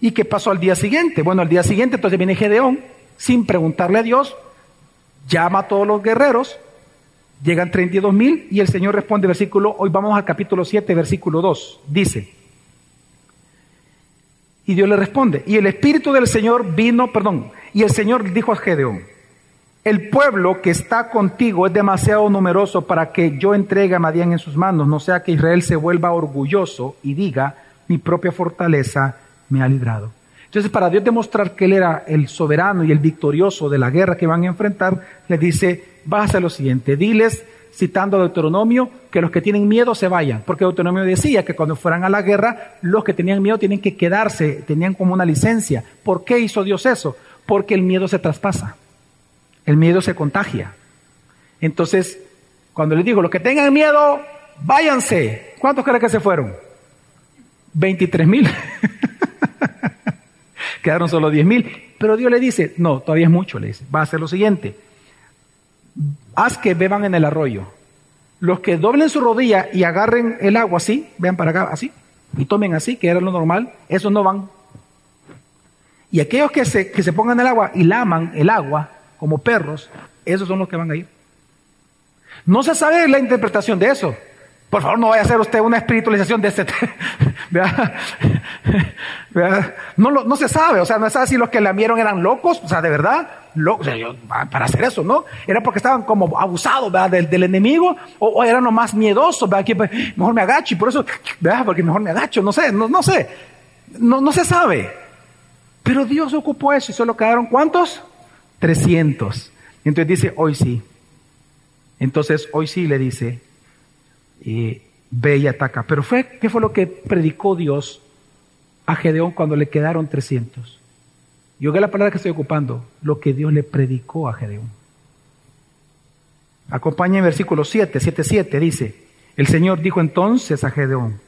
¿Y qué pasó al día siguiente? Bueno, al día siguiente entonces viene Gedeón, sin preguntarle a Dios, llama a todos los guerreros, llegan 32 mil y el Señor responde, versículo, hoy vamos al capítulo 7, versículo 2, dice, y Dios le responde, y el Espíritu del Señor vino, perdón, y el Señor dijo a Gedeón, el pueblo que está contigo es demasiado numeroso para que yo entregue a Madián en sus manos, no sea que Israel se vuelva orgulloso y diga, mi propia fortaleza me ha librado. Entonces, para Dios demostrar que Él era el soberano y el victorioso de la guerra que van a enfrentar, le dice, vas a hacer lo siguiente, diles, citando Deuteronomio, que los que tienen miedo se vayan, porque Deuteronomio decía que cuando fueran a la guerra, los que tenían miedo tienen que quedarse, tenían como una licencia. ¿Por qué hizo Dios eso? Porque el miedo se traspasa. El miedo se contagia. Entonces, cuando les digo, los que tengan miedo, váyanse. ¿Cuántos creen que se fueron? 23 mil. quedaron solo diez mil. Pero Dios le dice, no, todavía es mucho, le dice, va a hacer lo siguiente, haz que beban en el arroyo. Los que doblen su rodilla y agarren el agua así, vean para acá, así, y tomen así, que era lo normal, esos no van. Y aquellos que se, que se pongan el agua y laman el agua como perros, esos son los que van a ir. No se sabe la interpretación de eso. Por favor, no vaya a hacer usted una espiritualización de este. No, no se sabe, o sea, no se sabe si los que la vieron eran locos, o sea, de verdad, para hacer eso, ¿no? Era porque estaban como abusados del, del, enemigo o, eran los más miedosos, ¿verdad? Que pues, mejor me agacho y por eso, ¿verdad? Porque mejor me agacho, no sé, no, no sé, no, no se sabe. Pero Dios ocupó eso y solo quedaron ¿cuántos? 300. Entonces dice, hoy sí. Entonces hoy sí le dice, ve y ataca. Pero fue, ¿qué fue lo que predicó Dios a Gedeón cuando le quedaron 300? Yo que la palabra que estoy ocupando, lo que Dios le predicó a Gedeón. Acompaña en versículo 7, 7, 7, dice, el Señor dijo entonces a Gedeón,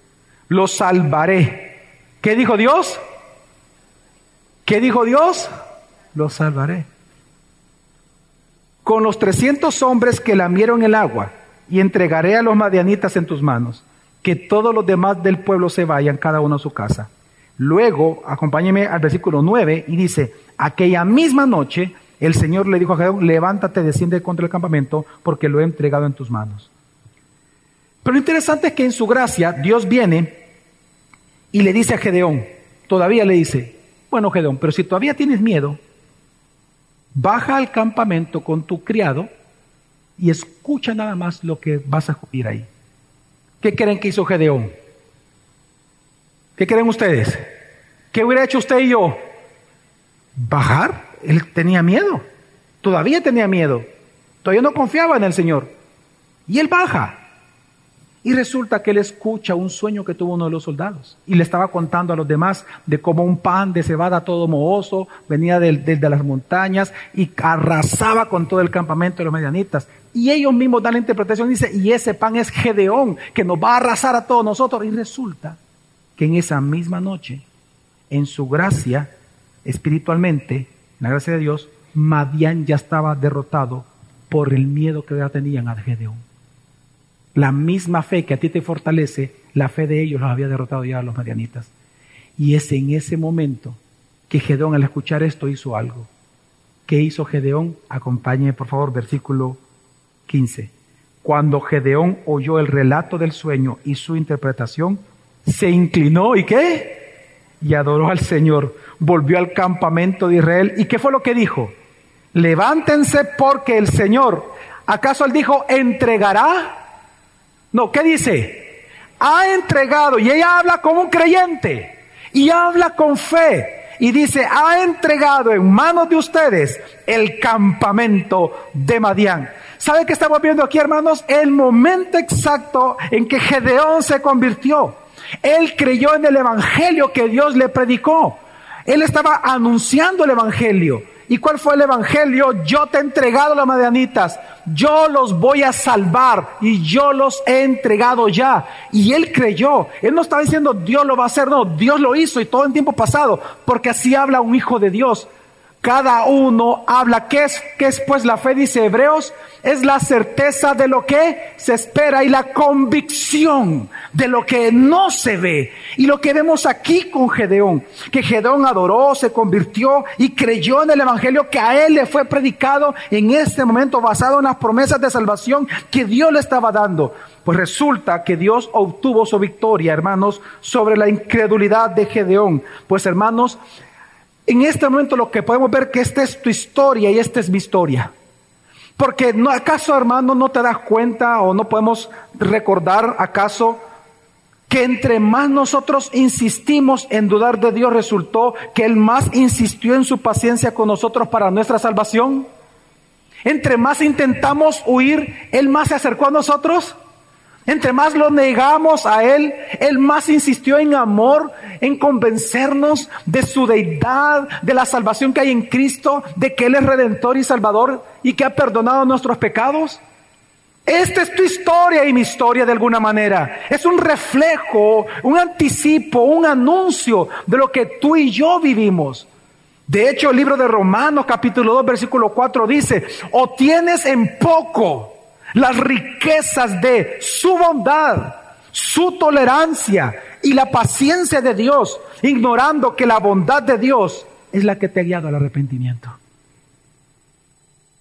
lo salvaré. ¿Qué dijo Dios? ¿Qué dijo Dios? Lo salvaré. Con los 300 hombres que lamieron el agua, y entregaré a los madianitas en tus manos, que todos los demás del pueblo se vayan, cada uno a su casa. Luego, acompáñeme al versículo 9 y dice, aquella misma noche el Señor le dijo a Gedeón, levántate, desciende contra el campamento, porque lo he entregado en tus manos. Pero lo interesante es que en su gracia Dios viene y le dice a Gedeón, todavía le dice, bueno Gedeón, pero si todavía tienes miedo, baja al campamento con tu criado y escucha nada más lo que vas a oír ahí. ¿Qué creen que hizo Gedeón? ¿Qué creen ustedes? ¿Qué hubiera hecho usted y yo? Bajar. Él tenía miedo. Todavía tenía miedo. Todavía no confiaba en el Señor. Y él baja. Y resulta que él escucha un sueño que tuvo uno de los soldados. Y le estaba contando a los demás de cómo un pan de cebada todo mohoso venía desde las montañas y arrasaba con todo el campamento de los medianitas. Y ellos mismos dan la interpretación, dice, y ese pan es Gedeón, que nos va a arrasar a todos nosotros. Y resulta que en esa misma noche, en su gracia, espiritualmente, en la gracia de Dios, Madián ya estaba derrotado por el miedo que ya tenían a Gedeón. La misma fe que a ti te fortalece, la fe de ellos los había derrotado ya a los marianitas. Y es en ese momento que Gedeón al escuchar esto hizo algo. ¿Qué hizo Gedeón? Acompañe por favor versículo 15. Cuando Gedeón oyó el relato del sueño y su interpretación, se inclinó y qué? Y adoró al Señor. Volvió al campamento de Israel. ¿Y qué fue lo que dijo? Levántense porque el Señor, ¿acaso él dijo, entregará no, ¿qué dice? Ha entregado, y ella habla como un creyente, y habla con fe, y dice, ha entregado en manos de ustedes el campamento de Madián. ¿Sabe qué estamos viendo aquí, hermanos? El momento exacto en que Gedeón se convirtió. Él creyó en el Evangelio que Dios le predicó. Él estaba anunciando el Evangelio. ¿Y cuál fue el evangelio? Yo te he entregado a los madianitas, yo los voy a salvar y yo los he entregado ya. Y él creyó, él no estaba diciendo Dios lo va a hacer, no, Dios lo hizo y todo en tiempo pasado, porque así habla un hijo de Dios. Cada uno habla. ¿Qué es, qué es pues la fe? Dice Hebreos. Es la certeza de lo que se espera y la convicción de lo que no se ve. Y lo que vemos aquí con Gedeón, que Gedeón adoró, se convirtió y creyó en el Evangelio que a él le fue predicado en este momento basado en las promesas de salvación que Dios le estaba dando. Pues resulta que Dios obtuvo su victoria, hermanos, sobre la incredulidad de Gedeón. Pues hermanos, en este momento lo que podemos ver que esta es tu historia y esta es mi historia. Porque acaso hermano no te das cuenta o no podemos recordar acaso que entre más nosotros insistimos en dudar de Dios resultó que Él más insistió en su paciencia con nosotros para nuestra salvación. Entre más intentamos huir, Él más se acercó a nosotros. Entre más lo negamos a Él, Él más insistió en amor, en convencernos de su deidad, de la salvación que hay en Cristo, de que Él es redentor y salvador y que ha perdonado nuestros pecados. Esta es tu historia y mi historia de alguna manera. Es un reflejo, un anticipo, un anuncio de lo que tú y yo vivimos. De hecho, el libro de Romanos capítulo 2 versículo 4 dice, o tienes en poco las riquezas de su bondad, su tolerancia y la paciencia de Dios, ignorando que la bondad de Dios es la que te ha guiado al arrepentimiento.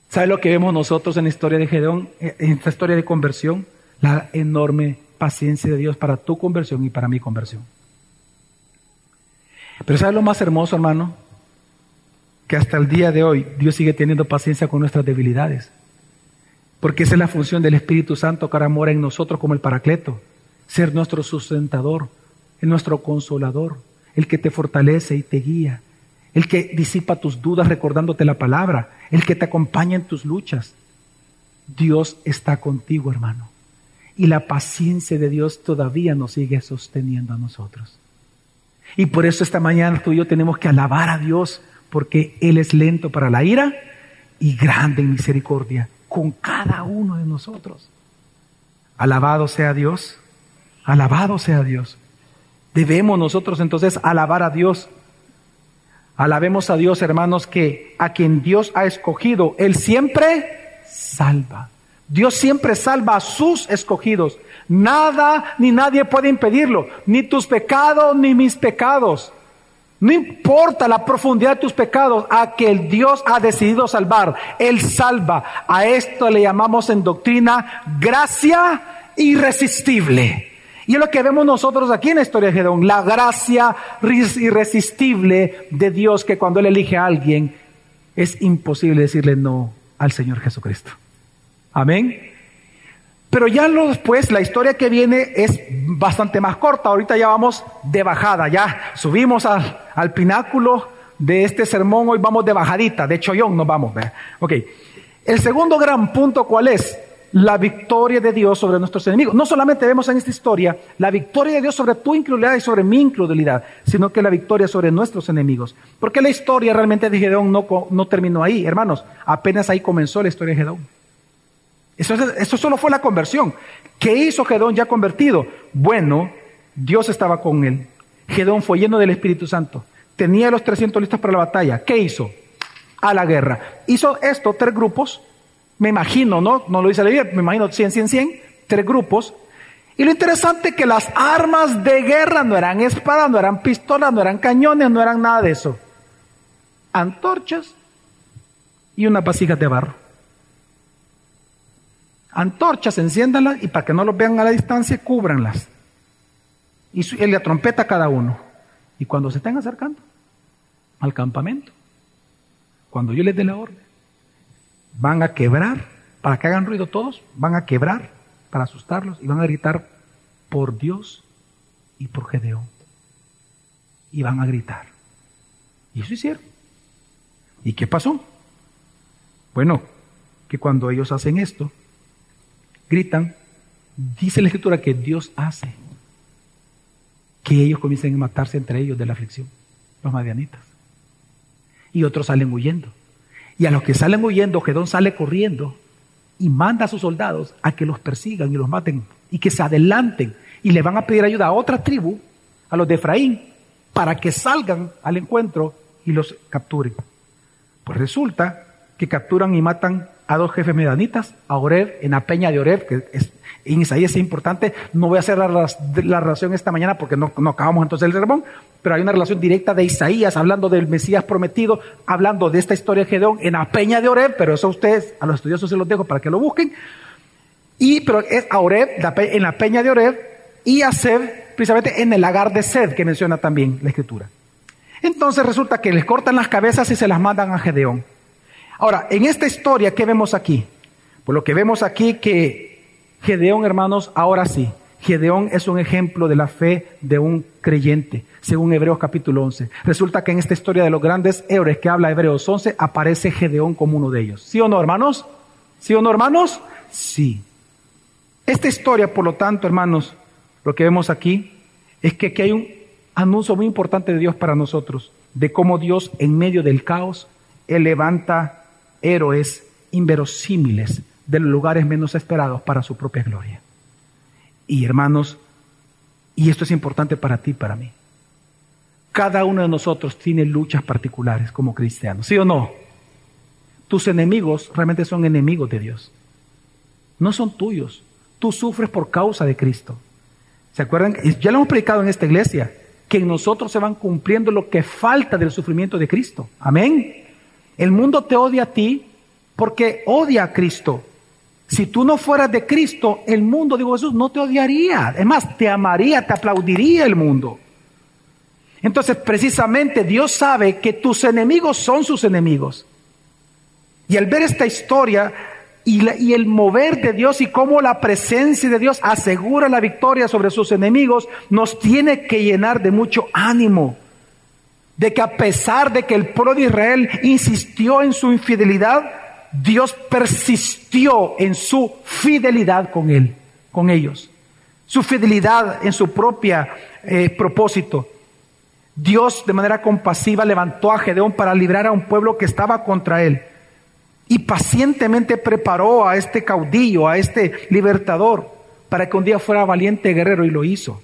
¿Sabe lo que vemos nosotros en la historia de Gedeón, en esta historia de conversión? La enorme paciencia de Dios para tu conversión y para mi conversión. Pero ¿sabe lo más hermoso, hermano? que hasta el día de hoy Dios sigue teniendo paciencia con nuestras debilidades. Porque esa es la función del Espíritu Santo que ahora mora en nosotros como el Paracleto. Ser nuestro sustentador, nuestro consolador, el que te fortalece y te guía, el que disipa tus dudas recordándote la palabra, el que te acompaña en tus luchas. Dios está contigo, hermano. Y la paciencia de Dios todavía nos sigue sosteniendo a nosotros. Y por eso esta mañana tú y yo tenemos que alabar a Dios porque Él es lento para la ira y grande en misericordia con cada uno de nosotros. Alabado sea Dios, alabado sea Dios. Debemos nosotros entonces alabar a Dios. Alabemos a Dios, hermanos, que a quien Dios ha escogido, Él siempre salva. Dios siempre salva a sus escogidos. Nada ni nadie puede impedirlo, ni tus pecados ni mis pecados. No importa la profundidad de tus pecados, a que el Dios ha decidido salvar. Él salva. A esto le llamamos en doctrina gracia irresistible. Y es lo que vemos nosotros aquí en la historia de Gedón, la gracia irresistible de Dios que cuando Él elige a alguien es imposible decirle no al Señor Jesucristo. Amén. Pero ya después, la historia que viene es bastante más corta. Ahorita ya vamos de bajada, ya subimos al, pináculo de este sermón, hoy vamos de bajadita, de chollón nos vamos. Ok. El segundo gran punto, ¿cuál es? La victoria de Dios sobre nuestros enemigos. No solamente vemos en esta historia la victoria de Dios sobre tu incredulidad y sobre mi incredulidad, sino que la victoria sobre nuestros enemigos. Porque la historia realmente de Gedeón no, no terminó ahí, hermanos. Apenas ahí comenzó la historia de Gedeón. Eso, solo fue la conversión. ¿Qué hizo Gedón ya convertido? Bueno, Dios estaba con él. Gedón fue lleno del Espíritu Santo. Tenía los 300 listos para la batalla. ¿Qué hizo? A la guerra. Hizo esto, tres grupos. Me imagino, ¿no? No lo dice la Biblia, me imagino 100, 100, 100. Tres grupos. Y lo interesante es que las armas de guerra no eran espadas, no eran pistolas, no eran cañones, no eran nada de eso. Antorchas y unas vasijas de barro antorchas, enciéndanlas y para que no los vean a la distancia, cúbranlas. Y le trompeta a cada uno. Y cuando se estén acercando al campamento, cuando yo les dé la orden, van a quebrar, para que hagan ruido todos, van a quebrar para asustarlos y van a gritar por Dios y por Gedeón. Y van a gritar. Y eso hicieron. ¿Y qué pasó? Bueno, que cuando ellos hacen esto, gritan, dice la escritura que Dios hace que ellos comiencen a matarse entre ellos de la aflicción, los madianitas. Y otros salen huyendo. Y a los que salen huyendo, Gedón sale corriendo y manda a sus soldados a que los persigan y los maten y que se adelanten y le van a pedir ayuda a otra tribu, a los de Efraín, para que salgan al encuentro y los capturen. Pues resulta que capturan y matan a dos jefes medanitas, a Oreb, en la peña de Oreb, que es, en Isaías es importante. No voy a hacer la, la relación esta mañana porque no, no, acabamos entonces el sermón, pero hay una relación directa de Isaías hablando del Mesías prometido, hablando de esta historia de Gedeón en la peña de Oreb, pero eso a ustedes, a los estudiosos se los dejo para que lo busquen. Y, pero es a Oreb, en la peña de Oreb, y a Seb, precisamente en el lagar de Sed, que menciona también la escritura. Entonces resulta que les cortan las cabezas y se las mandan a Gedeón. Ahora, en esta historia, ¿qué vemos aquí? Pues lo que vemos aquí que Gedeón, hermanos, ahora sí, Gedeón es un ejemplo de la fe de un creyente, según Hebreos capítulo 11. Resulta que en esta historia de los grandes héroes que habla Hebreos 11, aparece Gedeón como uno de ellos. ¿Sí o no, hermanos? ¿Sí o no, hermanos? Sí. Esta historia, por lo tanto, hermanos, lo que vemos aquí es que aquí hay un anuncio muy importante de Dios para nosotros, de cómo Dios en medio del caos, Él levanta héroes inverosímiles de los lugares menos esperados para su propia gloria. Y hermanos, y esto es importante para ti y para mí. Cada uno de nosotros tiene luchas particulares como cristianos, ¿sí o no? Tus enemigos realmente son enemigos de Dios. No son tuyos. Tú sufres por causa de Cristo. ¿Se acuerdan? Ya lo hemos predicado en esta iglesia, que en nosotros se van cumpliendo lo que falta del sufrimiento de Cristo. Amén. El mundo te odia a ti porque odia a Cristo. Si tú no fueras de Cristo, el mundo, digo Jesús, no te odiaría. Es más, te amaría, te aplaudiría el mundo. Entonces, precisamente Dios sabe que tus enemigos son sus enemigos. Y al ver esta historia y, y, el mover de Dios y cómo la presencia de Dios asegura la victoria sobre sus enemigos, nos tiene que llenar de mucho ánimo. De que a pesar de que el pueblo de Israel insistió en su infidelidad, Dios persistió en su fidelidad con él, con ellos. Su fidelidad en su propia eh, propósito. Dios de manera compasiva levantó a Gedeón para librar a un pueblo que estaba contra él. Y pacientemente preparó a este caudillo, a este libertador, para que un día fuera valiente guerrero y lo hizo.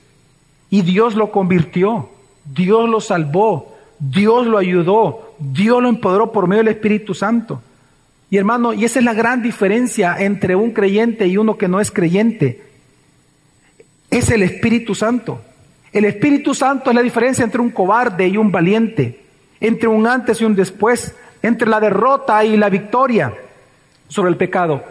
Y Dios lo convirtió, Dios lo salvó, Dios lo ayudó, Dios lo empoderó por medio del Espíritu Santo. Y hermano, y esa es la gran diferencia entre un creyente y uno que no es creyente. Es el Espíritu Santo. El Espíritu Santo es la diferencia entre un cobarde y un valiente, entre un antes y un después, entre la derrota y la victoria sobre el pecado.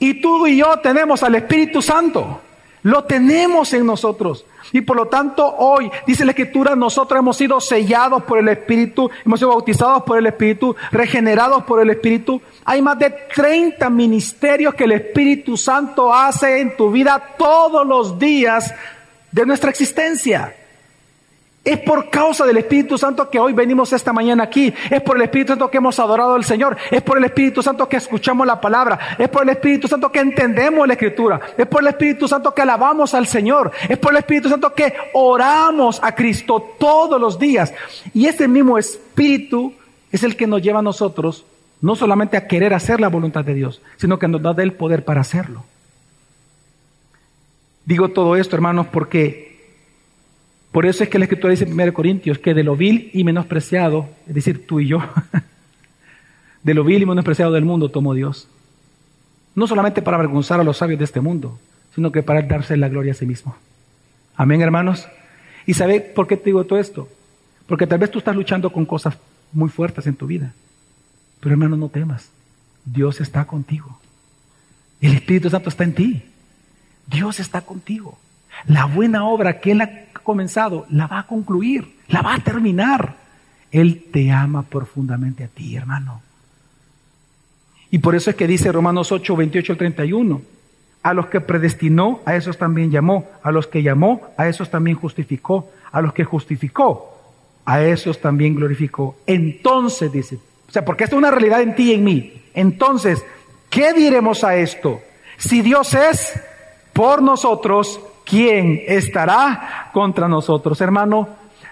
Y tú y yo tenemos al Espíritu Santo. Lo tenemos en nosotros. Y por lo tanto, hoy, dice la Escritura, nosotros hemos sido sellados por el Espíritu, hemos sido bautizados por el Espíritu, regenerados por el Espíritu. Hay más de 30 ministerios que el Espíritu Santo hace en tu vida todos los días de nuestra existencia. Es por causa del Espíritu Santo que hoy venimos esta mañana aquí. Es por el Espíritu Santo que hemos adorado al Señor. Es por el Espíritu Santo que escuchamos la palabra. Es por el Espíritu Santo que entendemos la Escritura. Es por el Espíritu Santo que alabamos al Señor. Es por el Espíritu Santo que oramos a Cristo todos los días. Y ese mismo Espíritu es el que nos lleva a nosotros no solamente a querer hacer la voluntad de Dios, sino que nos da el poder para hacerlo. Digo todo esto, hermanos, porque por eso es que la Escritura dice en 1 Corintios que de lo vil y menospreciado, es decir, tú y yo, de lo vil y menospreciado del mundo tomó Dios. No solamente para avergonzar a los sabios de este mundo, sino que para darse la gloria a sí mismo. Amén, hermanos. ¿Y sabe por qué te digo todo esto? Porque tal vez tú estás luchando con cosas muy fuertes en tu vida. Pero hermano, no temas. Dios está contigo. El Espíritu Santo está en ti. Dios está contigo. La buena obra que Él ha comenzado, la va a concluir, la va a terminar. Él te ama profundamente a ti, hermano. Y por eso es que dice Romanos 8, 28 al 31, a los que predestinó, a esos también llamó, a los que llamó, a esos también justificó, a los que justificó, a esos también glorificó. Entonces dice, o sea, porque esto es una realidad en ti y en mí. Entonces, ¿qué diremos a esto? Si Dios es por nosotros, ¿quién estará contra nosotros? Hermano,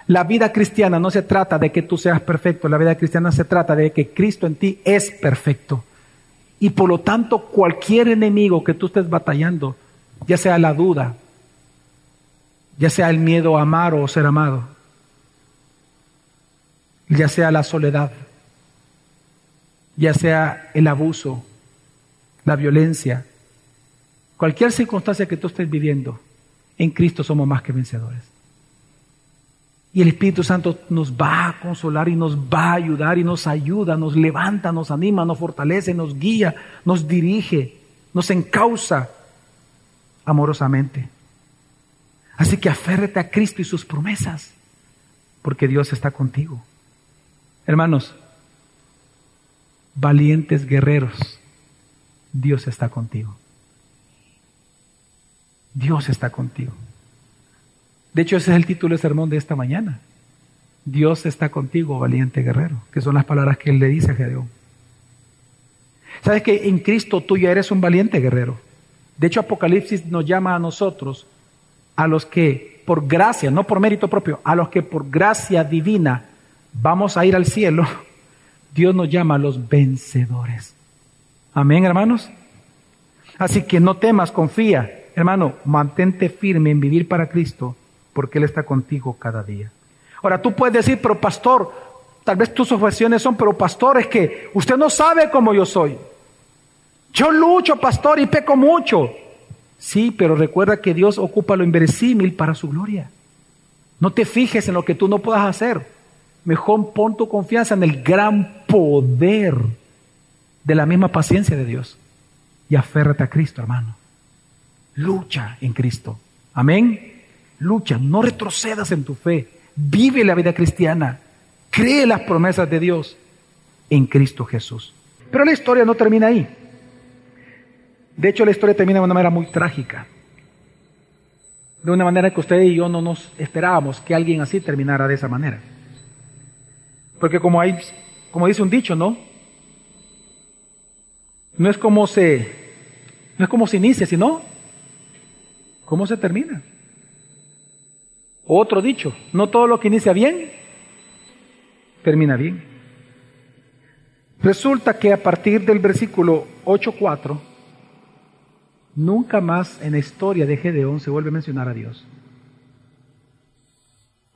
la vida cristiana no se trata de que tú seas perfecto, la vida cristiana se trata de que Cristo en ti es perfecto. Y por lo tanto, cualquier enemigo que tú estés batallando, ya sea la duda, ya sea el miedo a amar o ser amado, ya sea la soledad, ya sea el abuso, la violencia, cualquier circunstancia que tú estés viviendo, en Cristo somos más que vencedores. Y el Espíritu Santo nos va a consolar y nos va a ayudar y nos ayuda, nos levanta, nos anima, nos fortalece, nos guía, nos dirige, nos encausa amorosamente. Así que aférrate a Cristo y sus promesas, porque Dios está contigo. Hermanos, valientes guerreros, Dios está contigo. Dios está contigo. De hecho, ese es el título del sermón de esta mañana. Dios está contigo, valiente guerrero, que son las palabras que él le dice a Gedeón. ¿Sabes que en Cristo tú ya eres un valiente guerrero? De hecho, Apocalipsis nos llama a nosotros, a los que por gracia, no por mérito propio, a los que por gracia divina vamos a ir al cielo, Dios nos llama a los vencedores. Amén, hermanos. Así que no temas, confía, Hermano, mantente firme en vivir para Cristo porque Él está contigo cada día. Ahora tú puedes decir, pero pastor, tal vez tus objeciones son, pero pastor, es que usted no sabe cómo yo soy. Yo lucho, pastor, y peco mucho. Sí, pero recuerda que Dios ocupa lo inverosímil para su gloria. No te fijes en lo que tú no puedas hacer. Mejor pon tu confianza en el gran poder de la misma paciencia de Dios. Y aférrate a Cristo, hermano. Lucha en Cristo. Amén. Lucha, no retrocedas en tu fe. Vive la vida cristiana. Cree las promesas de Dios en Cristo Jesús. Pero la historia no termina ahí. De hecho, la historia termina de una manera muy trágica. De una manera que usted y yo no nos esperábamos que alguien así terminara de esa manera. Porque como hay, como dice un dicho, ¿no? No es como se, no es como se inicia, sino cómo se termina. Otro dicho, no todo lo que inicia bien, termina bien. Resulta que a partir del versículo 8.4, nunca más en la historia de Gedeón se vuelve a mencionar a Dios.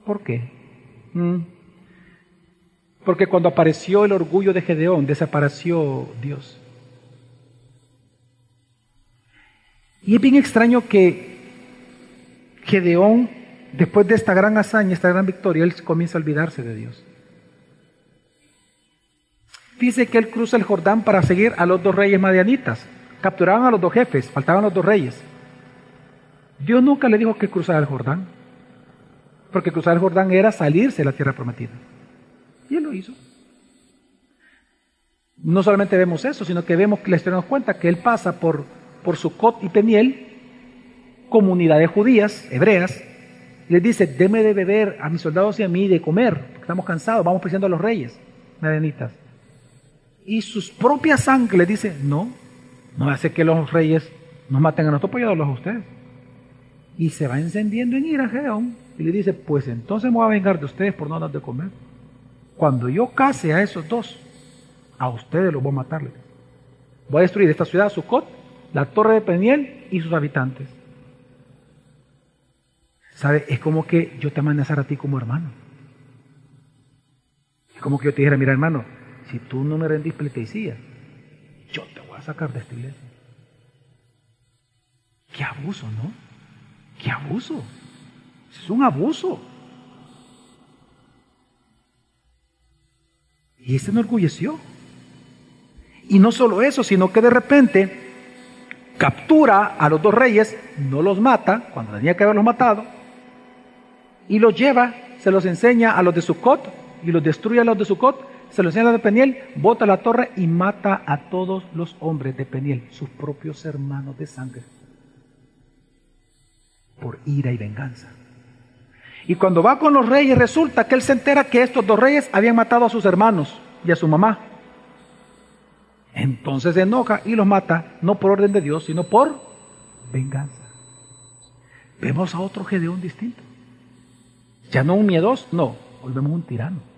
¿Por qué? Mm. Porque cuando apareció el orgullo de Gedeón, desapareció Dios. Y es bien extraño que Gedeón, después de esta gran hazaña, esta gran victoria, él comienza a olvidarse de Dios. Dice que él cruza el Jordán para seguir a los dos reyes madianitas. Capturaban a los dos jefes, faltaban los dos reyes. Dios nunca le dijo que cruzara el Jordán, porque cruzar el Jordán era salirse de la tierra prometida. Y él lo hizo. No solamente vemos eso, sino que vemos que la historia cuenta que él pasa por, por Sucot y Peniel, comunidades judías, hebreas, les dice, deme de beber a mis soldados y a mí de comer, porque estamos cansados, vamos presionando a los reyes, madianitas y sus propias sangre le dice, no, no hace que los reyes nos maten a nosotros, pues a ustedes. Y se va encendiendo en ira Gedeón y le dice, pues entonces me voy a vengar de ustedes por no dar de comer. Cuando yo case a esos dos, a ustedes los voy a matar. Voy a destruir esta ciudad, Sucot, la torre de Peniel y sus habitantes. ¿Sabe? Es como que yo te amenazara a ti como hermano. Es como que yo te dijera, mira hermano, si tú no me rendís pleitesía, yo te voy a sacar de esta iglesia. Qué abuso, ¿no? Qué abuso. Es un abuso. Y se enorgulleció. Y no solo eso, sino que de repente captura a los dos reyes, no los mata, cuando tenía que haberlos matado, y los lleva, se los enseña a los de Sucot y los destruye a los de Sucot se lo enseña de Peniel, bota la torre y mata a todos los hombres de Peniel, sus propios hermanos de sangre, por ira y venganza. Y cuando va con los reyes, resulta que él se entera que estos dos reyes habían matado a sus hermanos y a su mamá. Entonces se enoja y los mata, no por orden de Dios, sino por venganza. Vemos a otro Gedeón distinto. Ya no un miedoso, no, volvemos un tirano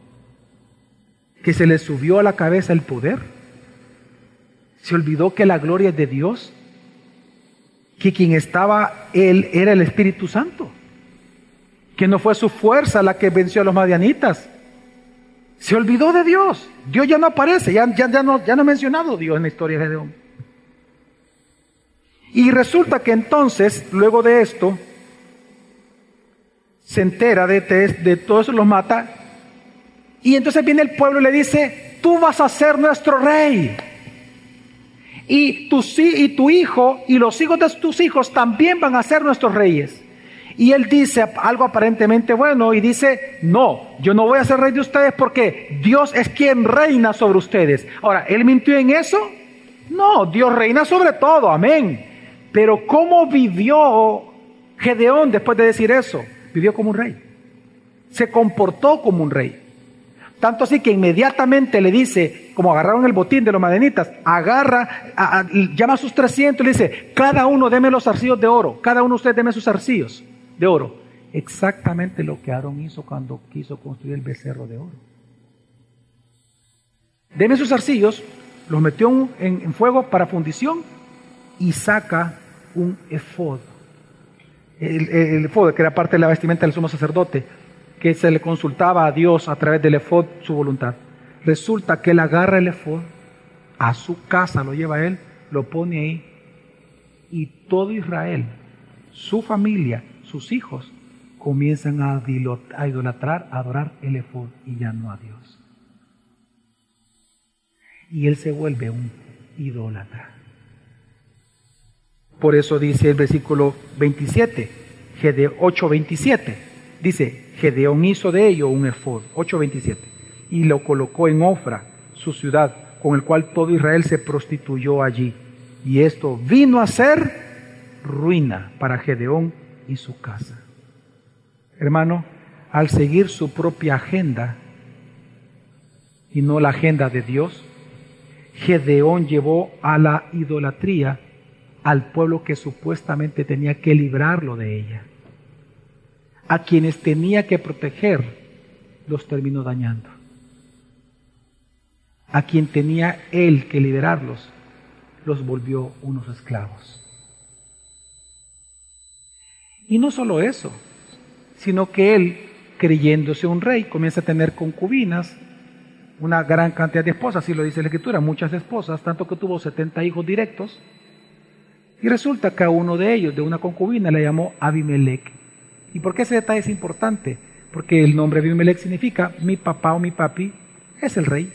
que se le subió a la cabeza el poder. Se olvidó que la gloria es de Dios, que quien estaba él era el Espíritu Santo, que no fue su fuerza la que venció a los madianitas. Se olvidó de Dios. Dios ya no aparece, ya, ya, no, ya no ha mencionado Dios en la historia de Gedeón. Y resulta que entonces, luego de esto, se entera de, de, de todo eso, los mata y entonces viene el pueblo y le dice, tú vas a ser nuestro rey. Y tu, y tu hijo y los hijos de tus hijos también van a ser nuestros reyes. Y él dice algo aparentemente bueno y dice, no, yo no voy a ser rey de ustedes porque Dios es quien reina sobre ustedes. Ahora, ¿él mintió en eso? No, Dios reina sobre todo, amén. Pero ¿cómo vivió Gedeón después de decir eso? Vivió como un rey. Se comportó como un rey. Tanto así que inmediatamente le dice, como agarraron el botín de los madenitas, agarra, llama a sus 300 y le dice, cada uno deme los arcillos de oro, cada uno de ustedes deme sus arcillos de oro. Exactamente lo que Aarón hizo cuando quiso construir el becerro de oro. Deme sus arcillos, los metió en, fuego para fundición y saca un efod. El, el efod, que era parte de la vestimenta del sumo sacerdote, que se le consultaba a Dios a través del efod su voluntad. Resulta que él agarra el efod, a su casa lo lleva él, lo pone ahí, y todo Israel, su familia, sus hijos, comienzan a idolatrar, a adorar el efod y ya no a Dios. Y él se vuelve un idólatra. Por eso dice el versículo 27, GD 8:27. Dice, Gedeón hizo de ello un efod, 8.27, y lo colocó en Ofra, su ciudad, con el cual todo Israel se prostituyó allí. Y esto vino a ser ruina para Gedeón y su casa. Hermano, al seguir su propia agenda y no la agenda de Dios, Gedeón llevó a la idolatría al pueblo que supuestamente tenía que librarlo de ella a quienes tenía que proteger, los terminó dañando. A quien tenía él que liberarlos, los volvió unos esclavos. Y no solo eso, sino que él, creyéndose un rey, comienza a tener concubinas, una gran cantidad de esposas, así lo dice la escritura, muchas esposas, tanto que tuvo 70 hijos directos. Y resulta que a uno de ellos, de una concubina, le llamó Abimelech. ¿Y por qué ese detalle es importante? Porque el nombre Abimelech significa mi papá o mi papi es el rey.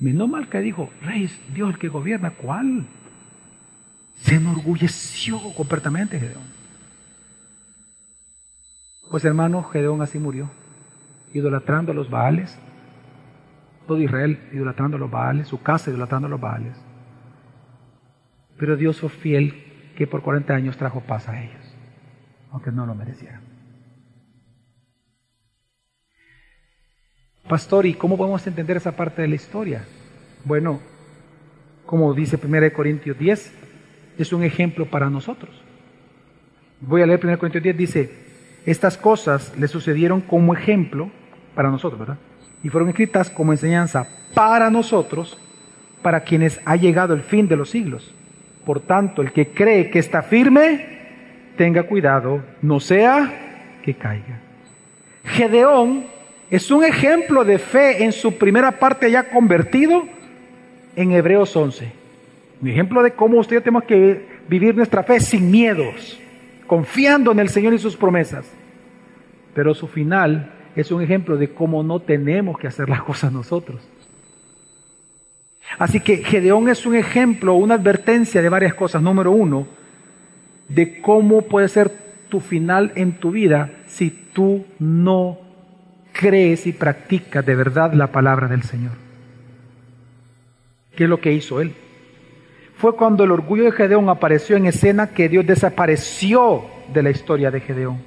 Menos mal que dijo, rey es Dios el que gobierna. ¿Cuál? Se enorgulleció completamente Gedeón. Pues hermano, Gedeón así murió, idolatrando a los Baales. Todo Israel idolatrando a los Baales, su casa idolatrando a los Baales. Pero Dios fue fiel que por 40 años trajo paz a ellos, aunque no lo merecieran. Pastor, ¿y cómo podemos entender esa parte de la historia? Bueno, como dice 1 Corintios 10, es un ejemplo para nosotros. Voy a leer 1 Corintios 10, dice, estas cosas le sucedieron como ejemplo para nosotros, ¿verdad? Y fueron escritas como enseñanza para nosotros, para quienes ha llegado el fin de los siglos. Por tanto, el que cree que está firme, tenga cuidado, no sea que caiga. Gedeón es un ejemplo de fe en su primera parte ya convertido en Hebreos 11. Un ejemplo de cómo usted tenemos que vivir nuestra fe sin miedos, confiando en el Señor y sus promesas. Pero su final es un ejemplo de cómo no tenemos que hacer las cosas nosotros. Así que Gedeón es un ejemplo, una advertencia de varias cosas. Número uno, de cómo puede ser tu final en tu vida si tú no crees y practicas de verdad la palabra del Señor. ¿Qué es lo que hizo él? Fue cuando el orgullo de Gedeón apareció en escena que Dios desapareció de la historia de Gedeón.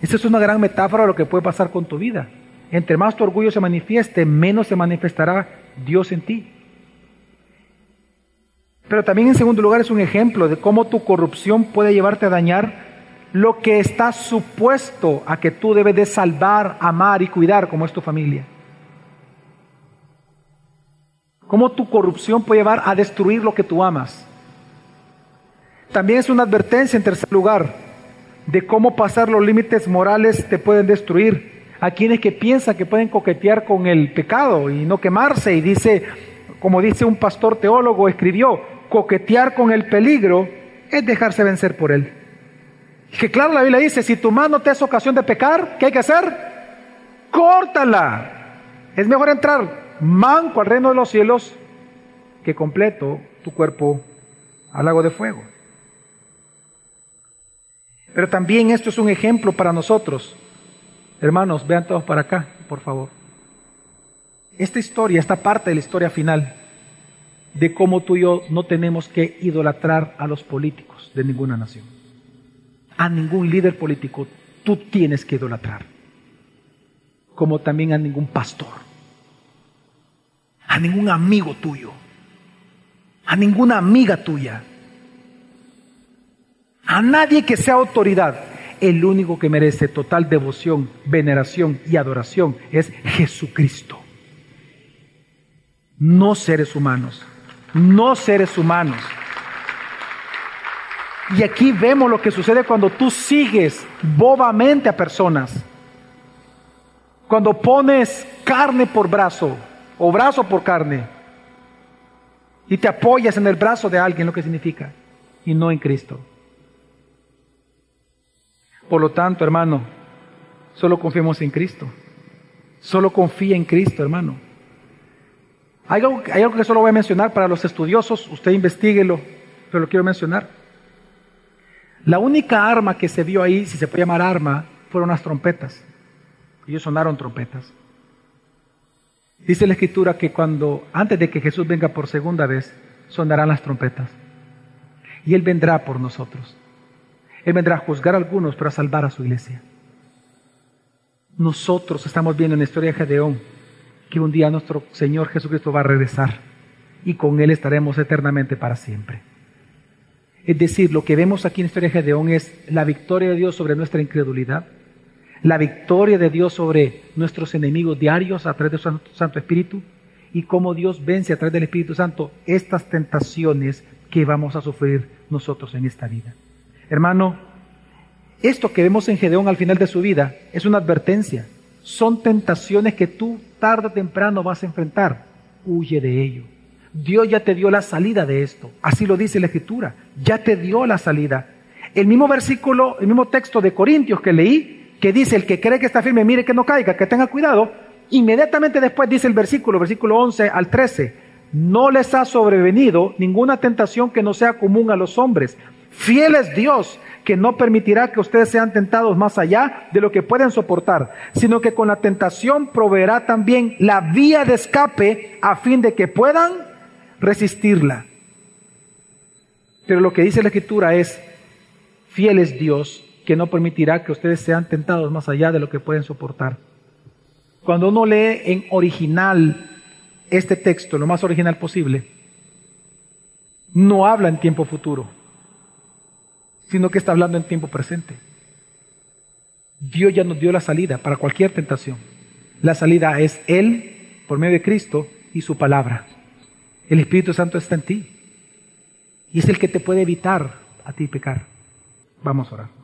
Esa es una gran metáfora de lo que puede pasar con tu vida. Entre más tu orgullo se manifieste, menos se manifestará Dios en ti. Pero también en segundo lugar es un ejemplo de cómo tu corrupción puede llevarte a dañar lo que está supuesto a que tú debes de salvar, amar y cuidar como es tu familia. Cómo tu corrupción puede llevar a destruir lo que tú amas. También es una advertencia en tercer lugar de cómo pasar los límites morales te pueden destruir. A quienes que piensan que pueden coquetear con el pecado y no quemarse y dice, como dice un pastor teólogo, escribió, coquetear con el peligro es dejarse vencer por él. Que claro, la Biblia dice, si tu mano te es ocasión de pecar, ¿qué hay que hacer? Córtala. Es mejor entrar manco al reino de los cielos que completo tu cuerpo al lago de fuego. Pero también esto es un ejemplo para nosotros. Hermanos, vean todos para acá, por favor. Esta historia, esta parte de la historia final, de cómo tú y yo no tenemos que idolatrar a los políticos de ninguna nación. A ningún líder político tú tienes que idolatrar. Como también a ningún pastor. A ningún amigo tuyo. A ninguna amiga tuya. A nadie que sea autoridad. El único que merece total devoción, veneración y adoración es Jesucristo. No seres humanos no seres humanos. Y aquí vemos lo que sucede cuando tú sigues bobamente a personas. Cuando pones carne por brazo o brazo por carne y te apoyas en el brazo de alguien, lo que significa, y no en Cristo. Por lo tanto, hermano, solo confiemos en Cristo. Solo confía en Cristo, hermano. Hay algo, hay algo que solo voy a mencionar para los estudiosos, usted investiguelo, pero lo quiero mencionar. La única arma que se vio ahí, si se puede llamar arma, fueron las trompetas. Ellos sonaron trompetas. Dice la escritura que cuando, antes de que Jesús venga por segunda vez, sonarán las trompetas. Y Él vendrá por nosotros. Él vendrá a juzgar a algunos, pero a salvar a su iglesia. Nosotros estamos viendo en la historia de Gedeón que un día nuestro Señor Jesucristo va a regresar y con Él estaremos eternamente para siempre. Es decir, lo que vemos aquí en la historia de Gedeón es la victoria de Dios sobre nuestra incredulidad, la victoria de Dios sobre nuestros enemigos diarios a través de su Santo Espíritu y cómo Dios vence a través del Espíritu Santo estas tentaciones que vamos a sufrir nosotros en esta vida. Hermano, esto que vemos en Gedeón al final de su vida es una advertencia. Son tentaciones que tú tarde o temprano vas a enfrentar. Huye de ello. Dios ya te dio la salida de esto. Así lo dice la Escritura. Ya te dio la salida. El mismo versículo, el mismo texto de Corintios que leí, que dice, el que cree que está firme, mire que no caiga, que tenga cuidado. Inmediatamente después dice el versículo, versículo 11 al 13, no les ha sobrevenido ninguna tentación que no sea común a los hombres, Fiel es Dios que no permitirá que ustedes sean tentados más allá de lo que pueden soportar, sino que con la tentación proveerá también la vía de escape a fin de que puedan resistirla. Pero lo que dice la escritura es, fiel es Dios que no permitirá que ustedes sean tentados más allá de lo que pueden soportar. Cuando uno lee en original este texto, lo más original posible, no habla en tiempo futuro sino que está hablando en tiempo presente. Dios ya nos dio la salida para cualquier tentación. La salida es Él, por medio de Cristo, y su palabra. El Espíritu Santo está en ti. Y es el que te puede evitar a ti pecar. Vamos a orar.